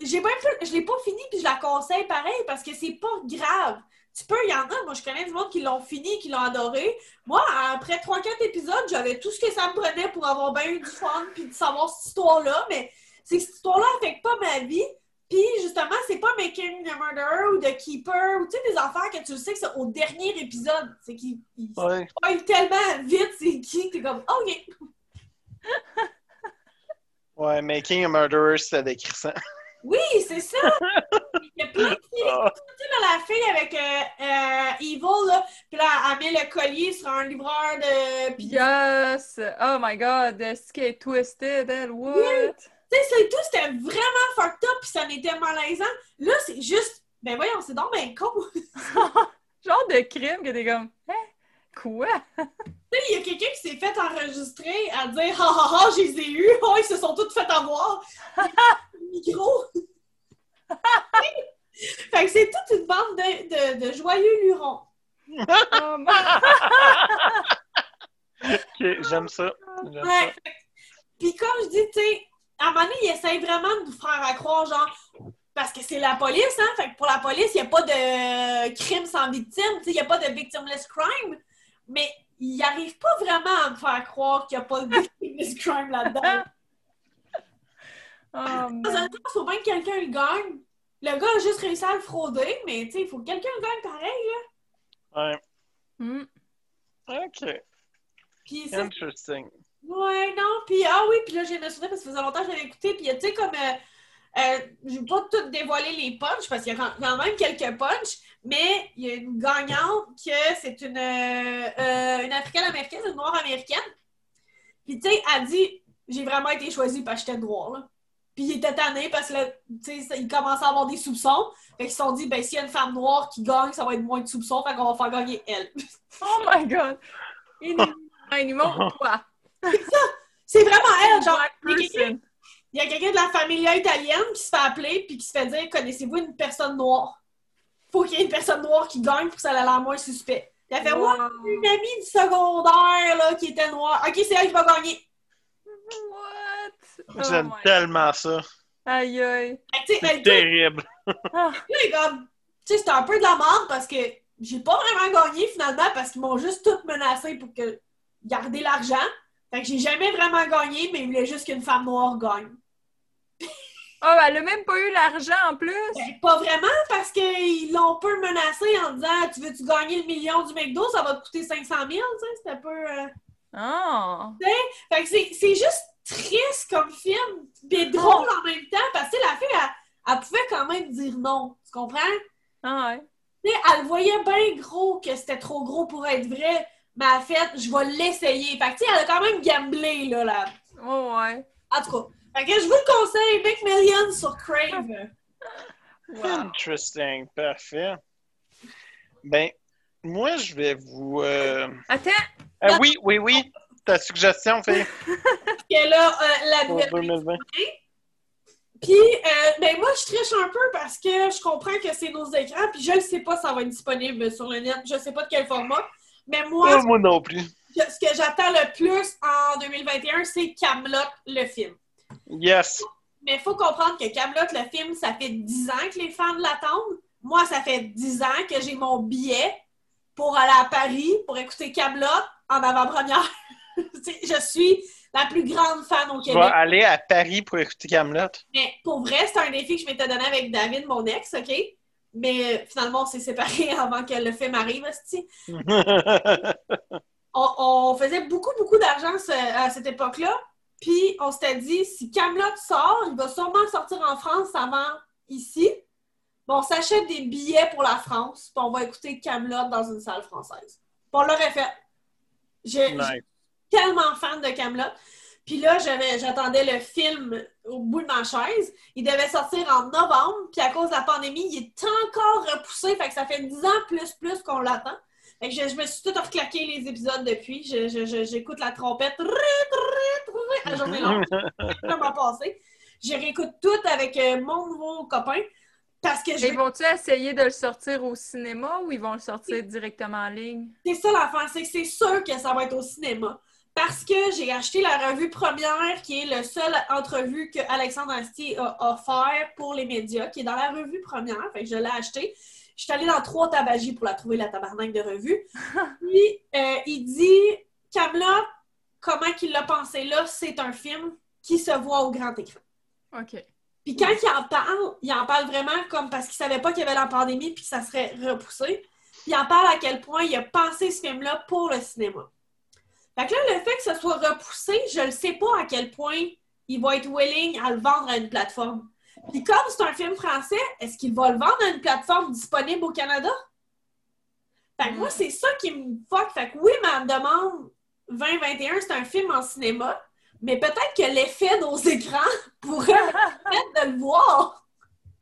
j'ai même pas- je l'ai pas fini puis je la conseille pareil parce que c'est pas grave. Tu peux, il y en a, moi je connais du monde qui l'ont fini, qui l'ont adoré. Moi, après 3-4 épisodes, j'avais tout ce que ça me prenait pour avoir bien eu du fun puis de savoir cette histoire-là, mais c'est que cette histoire-là affecte pas ma vie. Puis justement, c'est pas Making a Murderer ou The Keeper ou tu sais, des affaires que tu sais que c'est au dernier épisode. C'est qu'ils ils Ouais. tellement vite c'est qui, t'es comme, OK. Ouais, Making a Murderer, c'était décrissant. Oui, c'est ça! Il y a plein de filles Ah. Tu là, la fille avec euh, euh, Evil, là, puis là, elle met le collier sur un livreur de... Puis, tu Yes! Oh my god, est-ce qu'elle est twisted, elle? What? sais, c'est tout, c'était vraiment fucked up, puis ça en était malaisant. Là, c'est juste... Ben voyons, c'est donc ben con! tu Genre de crime que t'es comme, hein? Quoi? il y a quelqu'un qui s'est fait enregistrer à dire « Ha ha ha, je les ai eus! Oh, ils se sont tous fait avoir! » Micro! fait que c'est toute une bande de, de, de joyeux lurons. Oh. Ok, j'aime ça. Puis comme je dis, tu sais, à un moment donné, ils essayent vraiment de nous faire à croire, genre, parce que c'est la police, hein? Fait que pour la police, il n'y a pas de crime sans victime, tu sais, il n'y a pas de victimless crime, mais ils n'arrivent pas vraiment à me faire croire qu'il n'y a pas de victimless crime là-dedans. Oh, Dans un man. temps, il faut bien que quelqu'un le gagne. Le gars a juste réussi à le frauder, mais tu sais, il faut que quelqu'un le gagne pareil, là. Ouais. Hmm. Ok. Puis ça, Interesting. Ouais, non, puis ah oui, puis là, j'ai me souvenir parce que ça faisait longtemps que je l'avais écouté, puis tu sais, comme, euh, euh, je vais pas tout dévoiler les punchs parce qu'il y a quand- quand même quelques punchs, mais il y a une gagnante que c'est une, euh, euh, une africaine-américaine, une noire américaine. Puis tu sais, elle dit, j'ai vraiment été choisie parce que j'étais noire, là. Puis il était tanné parce que là, tu sais, il commençait à avoir des soupçons. Fait qu'ils se sont dit, ben, s'il y a une femme noire qui gagne, ça va être moins de soupçons. Fait qu'on va faire gagner elle. Oh my god! Animaux, toi! C'est vraiment elle, genre. Black il y a quelqu'un- person. Il y a quelqu'un de la famille italienne qui se fait appeler puis qui se fait dire Connaissez-vous une personne noire? Faut qu'il y ait une personne noire qui gagne pour que ça ait l'air moins suspect. Il a fait Wow. Ouais, une amie du secondaire là, qui était noire. Ok, c'est elle qui va gagner. What? Oh J'aime my- tellement ça. Aïe aïe. C'est terrible. Ah, Là, il est comme, tu sais, c'était un peu de la merde parce que j'ai pas vraiment gagné finalement parce qu'ils m'ont juste tout menacé pour que garder l'argent. Fait que j'ai jamais vraiment gagné, mais ils voulaient juste qu'une femme noire gagne. Oh, elle a même pas eu l'argent en plus! Ben, pas vraiment parce qu'ils l'ont peu menacé en disant Tu veux-tu gagner le million du McDo, ça va te coûter 500 000, tu sais, c'était un peu. euh, Oh! Fait que c'est juste triste comme film, mais drôle en même temps parce que la fille, elle, elle pouvait quand même dire non. Tu comprends? Ah ouais. Tu sais, elle voyait bien gros que c'était trop gros pour être vrai, mais elle a fait, je vais l'essayer. Fait que, tu sais, elle a quand même gamblé, là, là. Oh ouais. En tout cas. Fait que je vous le conseille, Big Million sur Crave. Wow. Interesting. Parfait. Ben, moi, je vais vous. euh, Attends! ah oui, oui, oui. Ta suggestion, fait Et là, euh, la pour nouvelle 2020. Puis, euh, ben moi, je triche un peu parce que je comprends que c'est nos écrans, puis je ne sais pas si ça va être disponible sur le net. Je ne sais pas de quel format. Mais moi, Oh, moi non plus. ce que- ce que j'attends le plus en 2021, c'est Camelot, le film. Yes. Mais il faut comprendre que Camelot, le film, ça fait 10 ans que les fans l'attendent. Moi, ça fait 10 ans que j'ai mon billet pour aller à Paris pour écouter Camelot en avant-première. Tu je suis la plus grande fan au Je vais Québec. aller à Paris pour écouter Camelot? Mais pour vrai, c'est un défi que je m'étais donné avec David, mon ex, OK? Mais euh, finalement, on s'est séparés avant que le film arrive, on, on faisait beaucoup, beaucoup d'argent ce- à cette époque-là. Puis on s'était dit, si Camelot sort, il va sûrement sortir en France avant ici. Bon, on s'achète des billets pour la France, puis on va écouter Camelot dans une salle française. Puis on l'aurait fait. J'ai Nice. tellement fan de Camelot. Puis là, j'avais- j'attendais le film au bout de ma chaise. Il devait sortir en novembre, puis à cause de la pandémie, il est encore repoussé. Fait que ça fait 10 ans plus plus qu'on l'attend. Je, je me suis tout reclaqué les épisodes depuis. Je- J'écoute la trompette à la journée longue. Comment passer. Je réécoute tout avec euh, mon nouveau copain parce que je Et vont-tu essayer de le sortir au cinéma ou ils vont le sortir directement en ligne? C'est ça l'affaire, c'est que c'est sûr que ça va être au cinéma. Parce que j'ai acheté la revue première, qui est le seul entrevue que Alexandre Astier a offert pour les médias, qui est dans la revue première. Fait que je l'ai acheté. Je suis allée dans trois tabagies pour la trouver, la tabarnak de revue. Puis, euh, il dit, Camelot, comment qu'il l'a pensé là, c'est un film qui se voit au grand écran. OK. Puis quand il en parle, il en parle vraiment comme parce qu'il savait pas qu'il y avait la pandémie puis que ça serait repoussé. Puis il en parle à quel point il a pensé ce film-là pour le cinéma. Fait que là, le fait que ce soit repoussé, je ne sais pas à quel point il va être willing à le vendre à une plateforme. Puis comme c'est un film français, est-ce qu'il va le vendre à une plateforme disponible au Canada? Fait que moi, c'est ça qui me fuck. Fait que oui, ma demande 2021, c'est un film en cinéma, mais peut-être que l'effet nos écrans pourrait me permettre de le voir.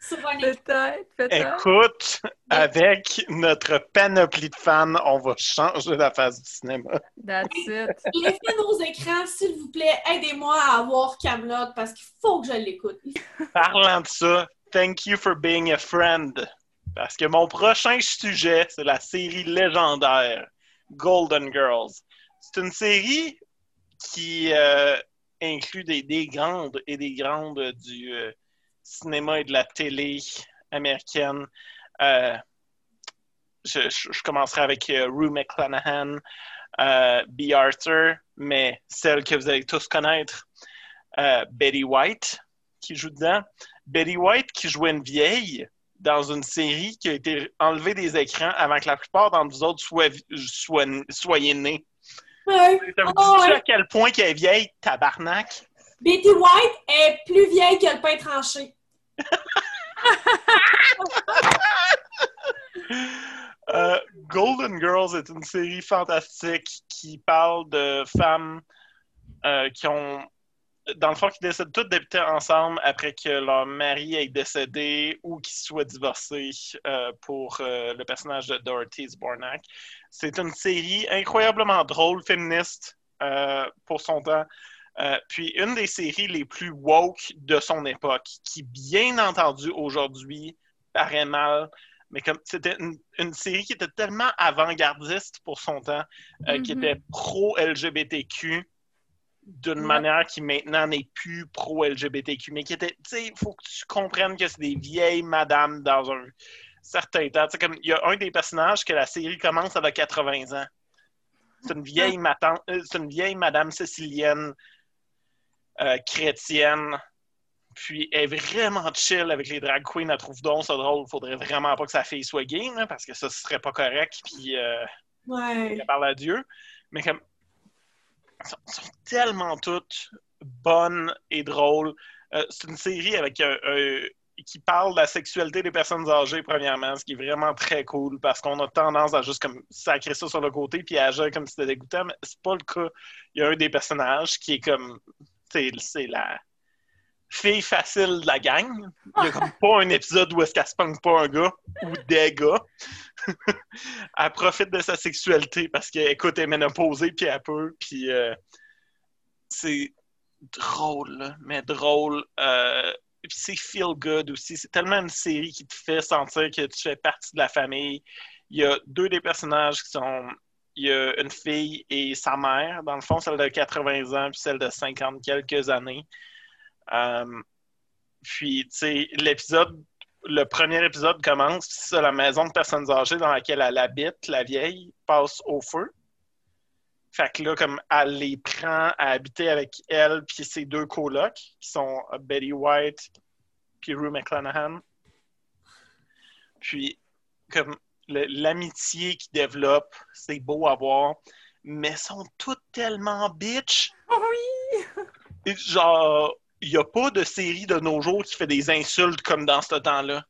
Peut-être, peut-être. Écoute, avec notre panoplie de fans, on va changer la phase du cinéma. That's it. L'effet nos écrans, s'il vous plaît, aidez-moi à avoir Camelot parce qu'il faut que je l'écoute. Parlant de ça, thank you for being a friend. Parce que mon prochain sujet, c'est la série légendaire Golden Girls. C'est une série qui euh, inclut des, des grandes et des grandes du euh, cinéma et de la télé américaine. Euh, je, je- je commencerai avec euh, Rue McClanahan, euh, B. Arthur, mais celle que vous allez tous connaître, euh, Betty White, qui joue dedans. Betty White qui jouait une vieille dans une série qui a été enlevée des écrans avant que la plupart d'entre vous autres soient, soient- soyez nés. Ouais. Ça vous Oh, dit ouais. à quel point qu'elle est vieille, tabarnak? Betty White est plus vieille que le pain tranché. Euh, Golden Girls est une série fantastique qui parle de femmes euh, qui ont dans le fond, qui décident tous d'habiter ensemble après que leur mari ait décédé ou qu'ils soient divorcés euh, pour le personnage de Dorothy Zbornak. C'est une série incroyablement drôle, féministe pour son temps. Puis une des séries les plus woke de son époque, qui, bien entendu, aujourd'hui, paraît mal, mais comme c'était une, série qui était tellement avant-gardiste pour son temps, qui Mhm. était pro-LGBTQ, d'une Ouais. manière qui maintenant n'est plus pro-LGBTQ, mais qui était, tu sais, il faut que tu comprennes que c'est des vieilles madames dans un certain temps. Comme il y a un des personnages que la série commence à 80 ans. C'est une vieille, euh, c'est une vieille madame sicilienne euh, chrétienne. Puis elle est vraiment chill avec les drag queens. Elle trouve donc ça drôle. Faudrait vraiment pas que sa fille soit gay, parce que ça ce serait pas correct. Puis euh, Ouais. elle parle à Dieu. Mais comme sont, sont tellement toutes bonnes et drôles. Euh, c'est une série avec qui parle de la sexualité des personnes âgées, premièrement, ce qui est vraiment très cool parce qu'on a tendance à juste comme sacrer ça sur le côté puis à agir comme si c'était dégoûtant, mais c'est pas le cas. Il y a un des personnages qui est comme c'est la fille facile de la gang. Il y a comme pas un épisode où est-ce qu'elle se pogne pas un gars ou des gars. elle profite de sa sexualité parce qu'elle écoute, elle est ménopausée puis elle peut puis euh, c'est drôle, mais drôle. Euh, puis c'est feel good aussi. C'est tellement une série qui te fait sentir que tu fais partie de la famille. Il y a deux des personnages qui sont. Il y a une fille et sa mère, dans le fond, celle de 80 ans puis celle de 50 quelques années. Euh, puis, tu sais, l'épisode, le premier épisode commence, puis ça, la maison de personnes âgées dans laquelle elle habite, la vieille, passe au feu. Fait que là, comme elle les prend à habiter avec elle puis ses deux colocs, qui sont Betty White puis Rue McClanahan. Puis, comme l'amitié qu'ils développent, c'est beau à voir, mais sont toutes tellement bitch. Oui! Et Genre, il n'y a pas de série de nos jours qui fait des insultes comme dans ce temps-là.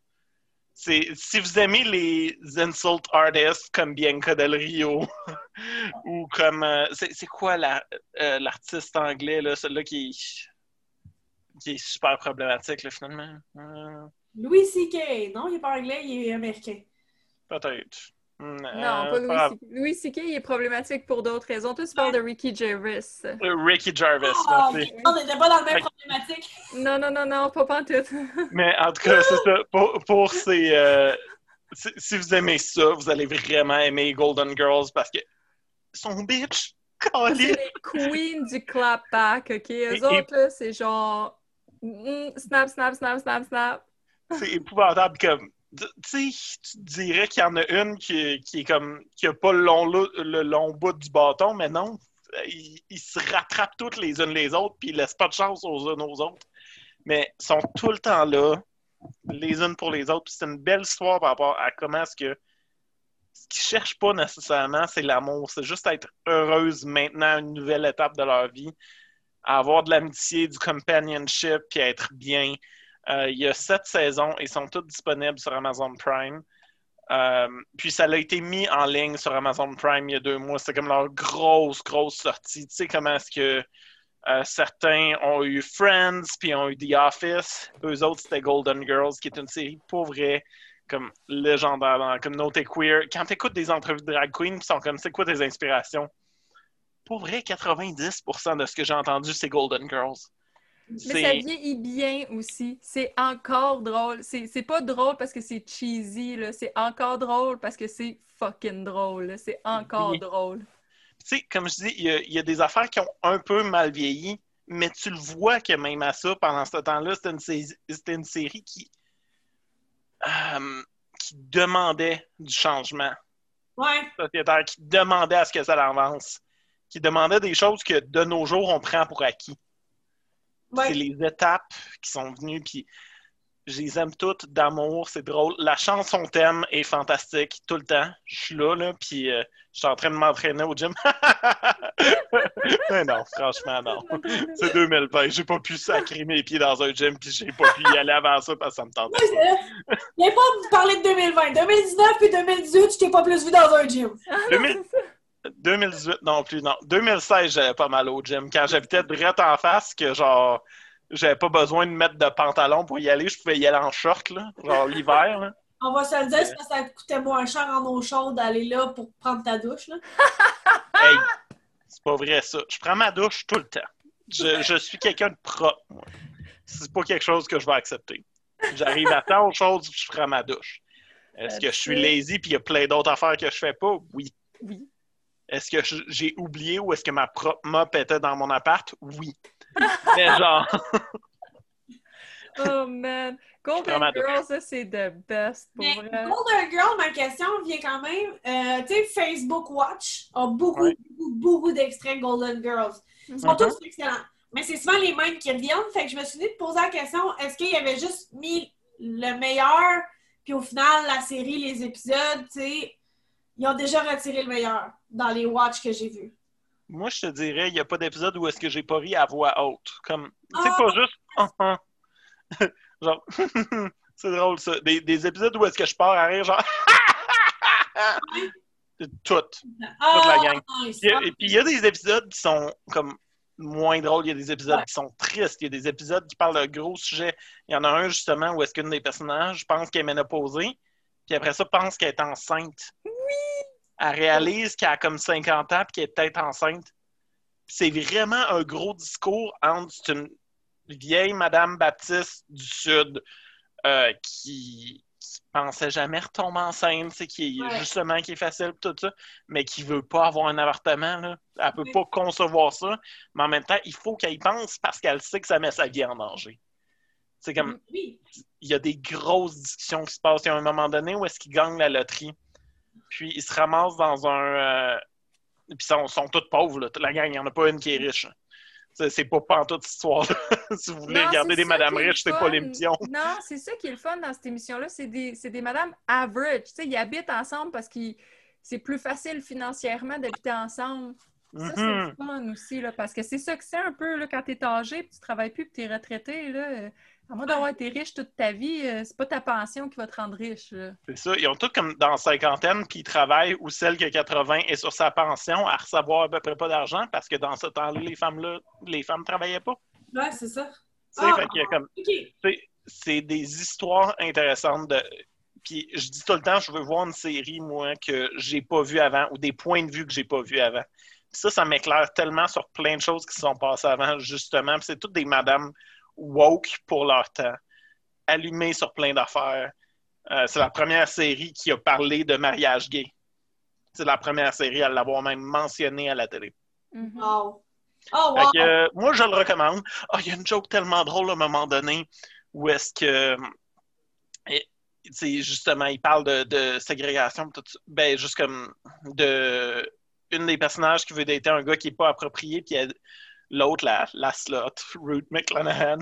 Si vous aimez les insult artists comme Bianca Del Rio ou comme euh, c'est, quoi la, euh, l'artiste anglais là, celui-là qui est, qui est super problématique là, finalement? Euh, Louis C.K. Non, il est pas anglais, il est américain. Peut-être. Hmm, Non, euh, pas Louis pas- C.K. Louis C.K. il est problématique pour d'autres raisons. Toi, tu parles de Ricky Gervais. Euh, Ricky Gervais, Ah, merci. on n'était pas dans le même problématique. Non, non, non, non, pas pantoute. Mais en tout cas, c'est ça. Pour, pour ces. euh, si, si vous aimez ça, vous allez vraiment aimer Golden Girls parce que. Son bitch! C'est les queens du clapback, OK? Eux Et- autres, là, c'est genre... mm, snap, snap, snap, snap, snap. C'est épouvantable comme. Tu dirais qu'il y en a une qui, qui est comme. qui a pas le long, le long bout du bâton, mais non. Ils, se rattrapent toutes les unes les autres, puis ils laissent pas de chance aux unes aux autres. Mais ils sont tout le temps là, les unes pour les autres. C'est une belle histoire par rapport à comment est-ce que. Ce qu'ils cherchent pas nécessairement, c'est l'amour. C'est juste être heureuse maintenant à une nouvelle étape de leur vie. Avoir de l'amitié, du companionship, puis être bien. Euh, il y a sept saisons et sont toutes disponibles sur Amazon Prime. Euh, puis ça a été mis en ligne sur Amazon Prime il y a deux mois. C'était comme leur grosse, grosse sortie. Tu sais comment est-ce que euh, certains ont eu Friends, puis ont eu The Office. Eux autres, c'était Golden Girls, qui est une série pour vrai, comme légendaire dans la communauté queer. Quand tu écoutes des entrevues de drag queens, ils sont comme, c'est quoi tes inspirations? Pour vrai, 90% de ce que j'ai entendu, c'est Golden Girls. Mais ça vieillit bien aussi. C'est encore drôle. C'est pas drôle parce que c'est cheesy, là. C'est encore drôle parce que c'est fucking drôle. C'est encore Oui. drôle. tu sais, comme je dis, il y, a, il y a des affaires qui ont un peu mal vieilli, mais tu le vois que même à ça, pendant ce temps-là, c'était une, série qui, euh, qui demandait du changement Ouais. sociétaire, qui demandait à ce que ça avance, qui demandait des choses que de nos jours, on prend pour acquis. Ouais. C'est les étapes qui sont venues, puis je les aime toutes d'amour, c'est drôle. La chanson thème est fantastique tout le temps. Je suis là, là, puis euh, je suis en train de m'entraîner au gym. Mais non, franchement, non. C'est 2020, j'ai pas pu sacrer mes pieds dans un gym, puis j'ai pas pu y aller avant ça parce que ça me tentait. C'est- Viens pas me parler de 2020. 2019 puis 2018, je t'ai pas plus vu dans un gym. 2000 2018 non plus, non. 2016, j'avais pas mal au gym. Quand j'habitais direct en face, que genre, j'avais pas besoin de mettre de pantalon pour y aller, je pouvais y aller en short, là, genre l'hiver. On va se le dire, c'est parce que ça te coûtait moins cher en eau chaude d'aller là pour prendre ta douche. Là. Hey, c'est pas vrai ça. Je prends ma douche tout le temps. Je, je suis quelqu'un de propre. C'est pas quelque chose que je vais accepter. J'arrive à temps aux choses, je prends ma douche. Est-ce que je suis lazy puis il y a plein d'autres affaires que je fais pas? Oui. Oui. Est-ce que j'ai oublié ou est-ce que ma propre mop était dans mon appart? Oui. Mais genre, Oh man. Golden Vraiment Girl, ça, c'est the best pour Mais vrai. Golden Girl, ma question vient quand même. euh, tu sais, Facebook Watch a beaucoup, Ouais. beaucoup, beaucoup d'extraits Golden Girls. Ils sont Mhm. tous excellents. Mais c'est souvent les mêmes qui reviennent. Fait que je me suis dit de poser la question est-ce qu'il y avait juste mis le meilleur, puis au final, la série, les épisodes, tu sais, ils ont déjà retiré le meilleur dans les Watch que j'ai vus. moi, je te dirais, il n'y a pas d'épisode où est-ce que j'ai pas ri à voix haute. Comme, sais, Ah! pas juste... Ah, ah. genre, c'est drôle ça. Des, des épisodes où est-ce que je pars à rire, genre... Toutes. Ah, la gang. et puis il y a des épisodes qui sont comme moins drôles, il y a des épisodes Ouais. qui sont tristes, il y a des épisodes qui parlent de gros sujets. Il y en a un justement où est-ce qu'une des personnages pense qu'elle est ménopausée, puis après ça pense qu'elle est enceinte. Elle réalise qu'elle a comme 50 ans puis qu'elle est peut-être enceinte. C'est vraiment un gros discours entre une vieille Madame Baptiste du Sud euh, qui, qui pensait jamais retomber enceinte, c'est qui Ouais. justement qui est facile tout ça, mais qui veut pas avoir un avortement. Là. Elle peut Oui. pas concevoir ça, mais en même temps, il faut qu'elle y pense parce qu'elle sait que ça met sa vie en danger. C'est comme Oui. il y a des grosses discussions qui se passent. Il y a un moment donné où est-ce qu'ils gagnent la loterie. Puis ils se ramassent dans un. euh, Puis ils sont, sont tous pauvres, là. Toute la gang, il n'y en a pas une qui est riche. hein. C'est pas pantoute cette histoire-là. si vous voulez Non, regarder des madames riches, c'est pas l'émission. Non, c'est ça qui est le fun dans cette émission-là. C'est des, des madames average. Ils habitent ensemble parce que c'est plus facile financièrement d'habiter ensemble. Ça, c'est le fun aussi, là, parce que c'est ça que c'est un peu là, quand t'es âgé puis tu travailles plus puis t'es retraité. Là, à moins d'avoir été riche toute ta vie, euh, c'est pas ta pension qui va te rendre riche. C'est ça. Ils ont tous comme dans la cinquantaine, puis ils travaillent, ou celle qui a 80 est sur sa pension à recevoir à peu près pas d'argent parce que dans ce temps-là, les femmes-là, les femmes travaillaient pas. Ouais, c'est ça. Ah. fait qu'il y a comme OK. c'est- des histoires intéressantes de. Puis je dis tout le temps, je veux voir une série, moi, que j'ai pas vue avant, ou des points de vue que j'ai pas vus avant. Puis ça, ça m'éclaire tellement sur plein de choses qui se sont passées avant, justement. Puis c'est toutes des madames woke pour leur temps, allumées sur plein d'affaires. Euh, c'est la première série qui a parlé de mariage gay. C'est la première série à l'avoir même mentionné à la télé. Mhm. Wow. Oh, wow. que, euh, moi, je le recommande. Ah, il y a une joke tellement drôle à un moment donné où est-ce que. et, tu sais, justement, il parle de, de ségrégation. Tout. Ben, juste comme de. Une des personnages qui veut dater un gars qui n'est pas approprié, puis elle- l'autre, la, la slot, Ruth McClanahan,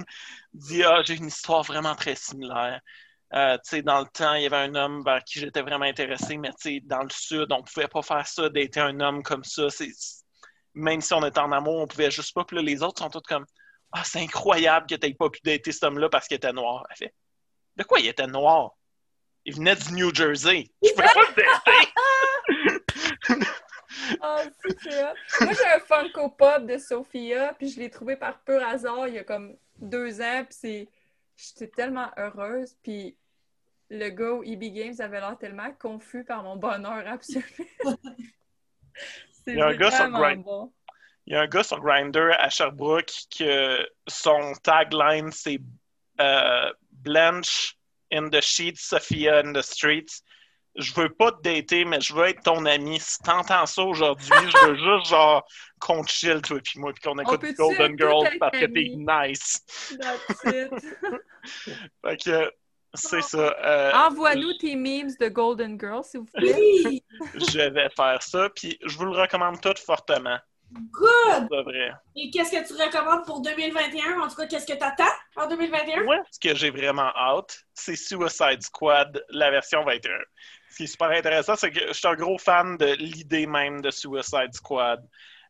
dit Ah, j'ai une histoire vraiment très similaire. Euh, dans le temps, il y avait un homme vers qui j'étais vraiment intéressé, mais dans le sud, on pouvait pas faire ça, dater un homme comme ça. Même si on était en amour, on pouvait juste pas. Puis là, les autres sont tous comme Ah, c'est incroyable que tu pas pu dater cet homme-là parce qu'il était noir. Elle fait De quoi il était noir? Il venait du New Jersey. Je pouvais pas le dater. Ah, c'est. Moi, j'ai un Funko Pop de Sophia, puis je l'ai trouvé par pur hasard il y a comme deux ans, puis c'est... J'étais tellement heureuse, puis le gars au EB Games avait l'air tellement confus par mon bonheur absolu. c'est Il y a un gars sur vraiment Grind- bon. Il y a un gars sur Grindr à Sherbrooke que son tagline c'est euh, Blanche in the sheets, Sophia in the streets. Je veux pas te dater, mais je veux être ton ami. Si t'entends ça aujourd'hui, je veux juste genre qu'on chill, toi et moi, puis qu'on écoute Golden Girls parce que t'es nice. That's it. Fait que c'est ça. Euh, Envoie-nous tes memes de Golden Girl, s'il vous plaît. Oui. je vais faire ça, puis je vous le recommande tout fortement. Good. C'est vrai. Et qu'est-ce que tu recommandes pour 2021? En tout cas, qu'est-ce que tu attends en 2021? Moi, ce que j'ai vraiment hâte, c'est Suicide Squad, la version 21. Ce qui est super intéressant, c'est que je suis un gros fan de l'idée même de Suicide Squad.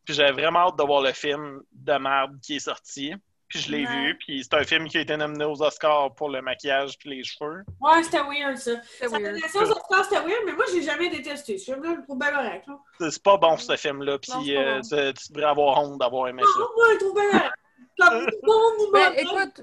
Puis j'avais vraiment hâte de voir le film de merde qui est sorti. Puis je l'ai Ouais. vu, puis c'est un film qui a été nominé aux Oscars pour le maquillage puis les cheveux. Ouais, c'était weird, ça. C'est Sa weird. nomination aux Oscars, c'était weird, mais moi, j'ai jamais détesté. Ce film-là, je le trouve bien correct. C'est pas bon ce film-là, puis euh, bon. tu, tu devrais avoir honte d'avoir aimé Non, ça. moi, je le trouve bien correct. Ben, écoute,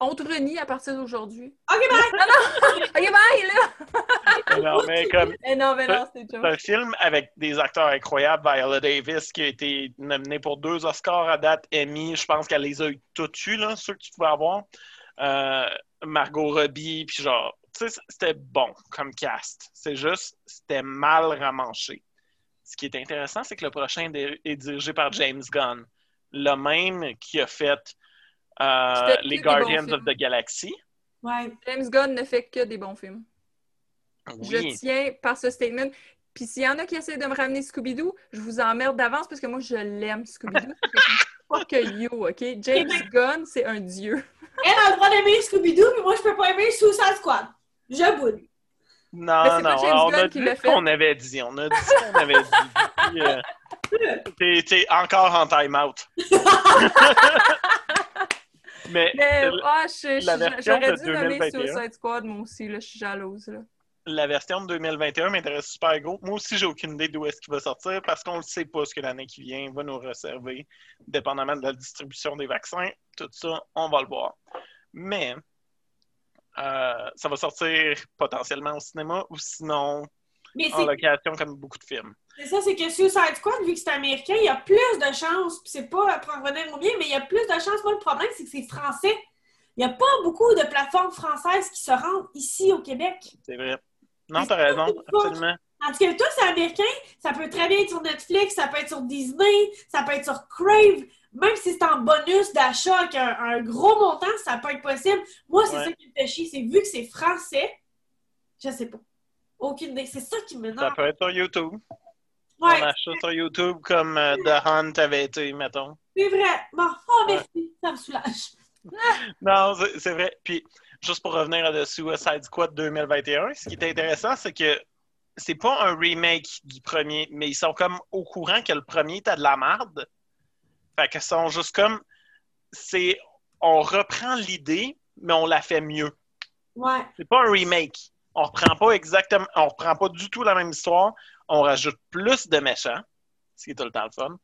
on te renie à partir d'aujourd'hui. Ok, bye! Ok, bye, là! Non, mais comme Eh non, mais non, c'est un film avec des acteurs incroyables, Viola Davis qui a été nominée pour deux Oscars à date, Emmy, je pense qu'elle les a eu toutes eues, là, ceux que tu pouvais avoir. Euh, Margot Robbie, puis genre, tu sais, c'était bon comme cast. C'est juste, c'était mal ramanché. Ce qui est intéressant, c'est que le prochain est dirigé par James Gunn, le même qui a fait euh, que les Guardians of the Galaxy. Ouais. James Gunn ne fait que des bons films. Je tiens par ce statement. Puis s'il y en a qui essaient de me ramener Scooby-Doo, je vous emmerde d'avance parce que moi, je l'aime, Scooby-Doo. Fuck you, OK? James Gunn, c'est un dieu. Elle a le droit d'aimer Scooby-Doo, mais moi, je peux pas aimer Suicide Squad. Je boude. Non, pas non, James on Gunn a qui dit l'a ce fait. qu'on avait dit. On a dit qu'on avait dit. T'es t'es encore en time-out. Mais Mais euh, ah, je- la je- version j'aurais dû nommer 2021. Suicide Squad, moi aussi. Là, je suis jalouse. Là. la version de 2021 m'intéresse super gros. Moi aussi, j'ai aucune idée d'où est-ce qu'il va sortir parce qu'on ne sait pas ce que l'année qui vient va nous réserver, dépendamment de la distribution des vaccins. Tout ça, on va le voir. Mais euh, ça va sortir potentiellement au cinéma ou sinon Mais en location comme beaucoup de films. c'est ça, c'est que Suicide Squad, vu que c'est américain, il y a plus de chances, puis c'est pas pour en revenir au bien, mais il y a plus de chances. Moi, le problème, c'est que c'est français. Il n'y a pas beaucoup de plateformes françaises qui se rendent ici au Québec. C'est vrai. Non, t'as raison, absolument. En tout cas, toi, c'est américain, ça peut très bien être sur Netflix, ça peut être sur Disney, ça peut être sur Crave. Même si c'est en bonus d'achat avec un, un gros montant, ça peut être possible. Moi, c'est Ouais. ça qui me fait chier. C'est vu que c'est français, je sais pas. Aucune idée. C'est ça qui Ça m'énerve. peut être sur YouTube. Ouais, On achète sur YouTube comme euh, The Hunt avait été, mettons. c'est vrai. Bon, oh, merci. Ça me soulage. Non, c'est vrai. Puis, juste pour revenir à The Suicide Squad 2021, ce qui est intéressant, c'est que c'est pas un remake du premier, mais ils sont comme au courant que le premier était de la merde. Fait qu'ils sont juste comme. C'est. On reprend l'idée, mais on la fait mieux. Ouais. C'est pas un remake. On reprend pas exactement. On reprend pas du tout la même histoire. On rajoute plus de méchants, ce qui est tout le temps le fun.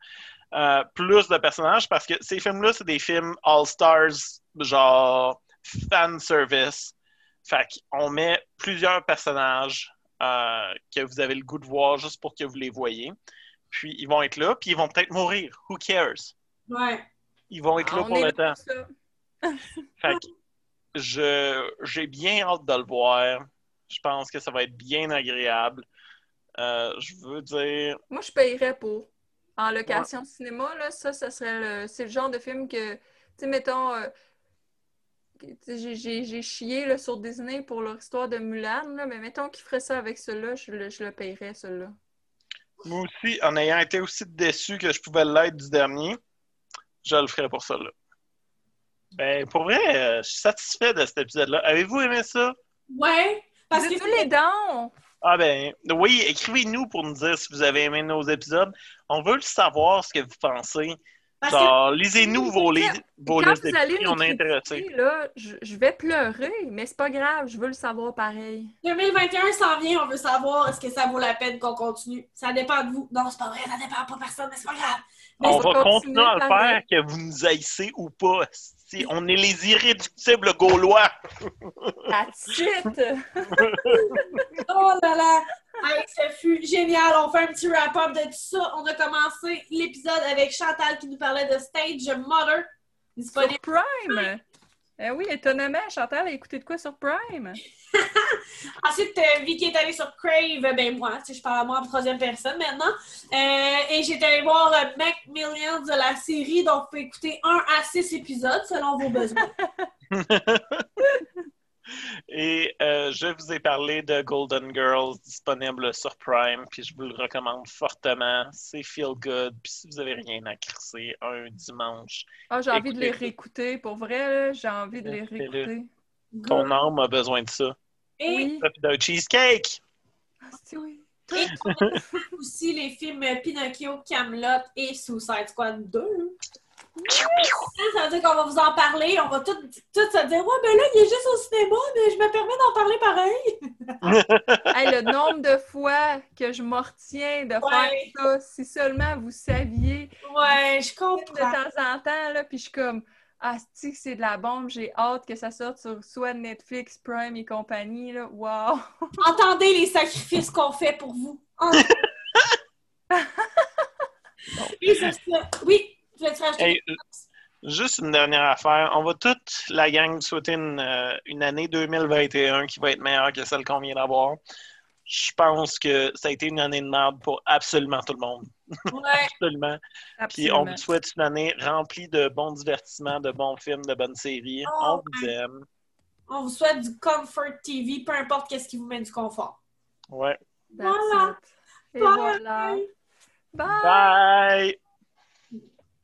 Euh, plus de personnages parce que ces films-là, c'est des films All-Stars, genre fan service. Fait qu'on met plusieurs personnages euh, que vous avez le goût de voir juste pour que vous les voyez. Puis ils vont être là, puis ils vont peut-être mourir. Who cares? Ouais. Ils vont être là On pour le temps. Fait que je, j'ai bien hâte de le voir. Je pense que ça va être bien agréable. Euh, je veux dire, Moi, je payerais pour. En location cinéma, là, ça, ça serait le... C'est le genre de film que, tu sais, mettons, euh, j'ai- chié là, sur Disney pour leur histoire de Mulan, là, mais mettons qu'ils feraient ça avec celui-là, je le, je le payerais, celui-là. moi aussi, en ayant été aussi déçu que je pouvais l'être du dernier, je le ferai pour ça. Là. Ben, pour vrai, euh, je suis satisfait de cet épisode-là. Avez-vous aimé ça? Ouais. Parce que Dites-vous les dents! Ah ben, oui, écrivez-nous pour nous dire si vous avez aimé nos épisodes. On veut le savoir ce que vous pensez. Genre, lisez-nous vos, li- vos Quand listes vous allez d'épicerie, nous on est intéressés. critiquer, là, je, je vais pleurer, mais c'est pas grave, je veux le savoir pareil. 2021 s'en vient, on veut savoir est-ce que ça vaut la peine qu'on continue. Ça dépend de vous. Non, c'est pas vrai, ça dépend pas de personne, mais c'est pas grave. Mais On va continuer à le faire, que vous nous haïssez ou pas. Si on est les irréductibles gaulois. That's it! Oh là là! Hey, ça fut génial. On fait un petit wrap-up de tout ça. On a commencé l'épisode avec Chantal qui nous parlait de Stage Mother. Disponible. Sur Prime! Eh oui, étonnamment, Chantal a écouté de quoi sur Prime? Ensuite, euh, Vicky est allée sur Crave. Ben moi, sais, je parle à moi en troisième personne maintenant. Euh, et j'étais allée voir euh, Macmillions de la série. Donc, vous pouvez écouter un à six épisodes selon vos besoins. Et euh, je vous ai parlé de Golden Girls disponible sur Prime, puis je vous le recommande fortement. C'est feel good. Puis si vous avez rien à crisser un dimanche, Ah, j'ai envie de les réécouter. Pour vrai, j'ai envie de les réécouter. ton âme a besoin de ça. Et, d'un cheesecake. Ah, oui. et aussi les films Pinocchio, Camelot et Suicide Squad 2. Ça veut dire qu'on va vous en parler. On va tout, tout se dire Ouais, mais là, il est juste au cinéma, mais je me permets d'en parler pareil. Hey, le nombre de fois que je m'en retiens de Ouais. faire ça, si seulement vous saviez Ouais, je de comprends. temps en temps, là, puis je suis comme Ah, c'est c'est de la bombe, j'ai hâte que ça sorte sur soit Netflix, Prime et compagnie, là. Wow! Entendez les sacrifices qu'on fait pour vous. C'est ça. Oui, je vais te rajouter. Hey, euh, juste une dernière affaire. On va toute la gang souhaiter une, euh, une année 2021 qui va être meilleure que celle qu'on vient d'avoir. Je pense que ça a été une année de merde pour absolument tout le monde. Ouais. Absolument. Puis on vous souhaite une année remplie de bons divertissements, de bons films, de bonnes séries. Oh, on vous aime. On vous souhaite du Comfort TV, peu importe qu'est-ce qui vous met du confort. Ouais. That's Voilà. it. Et Bye. voilà. Bye! Bye!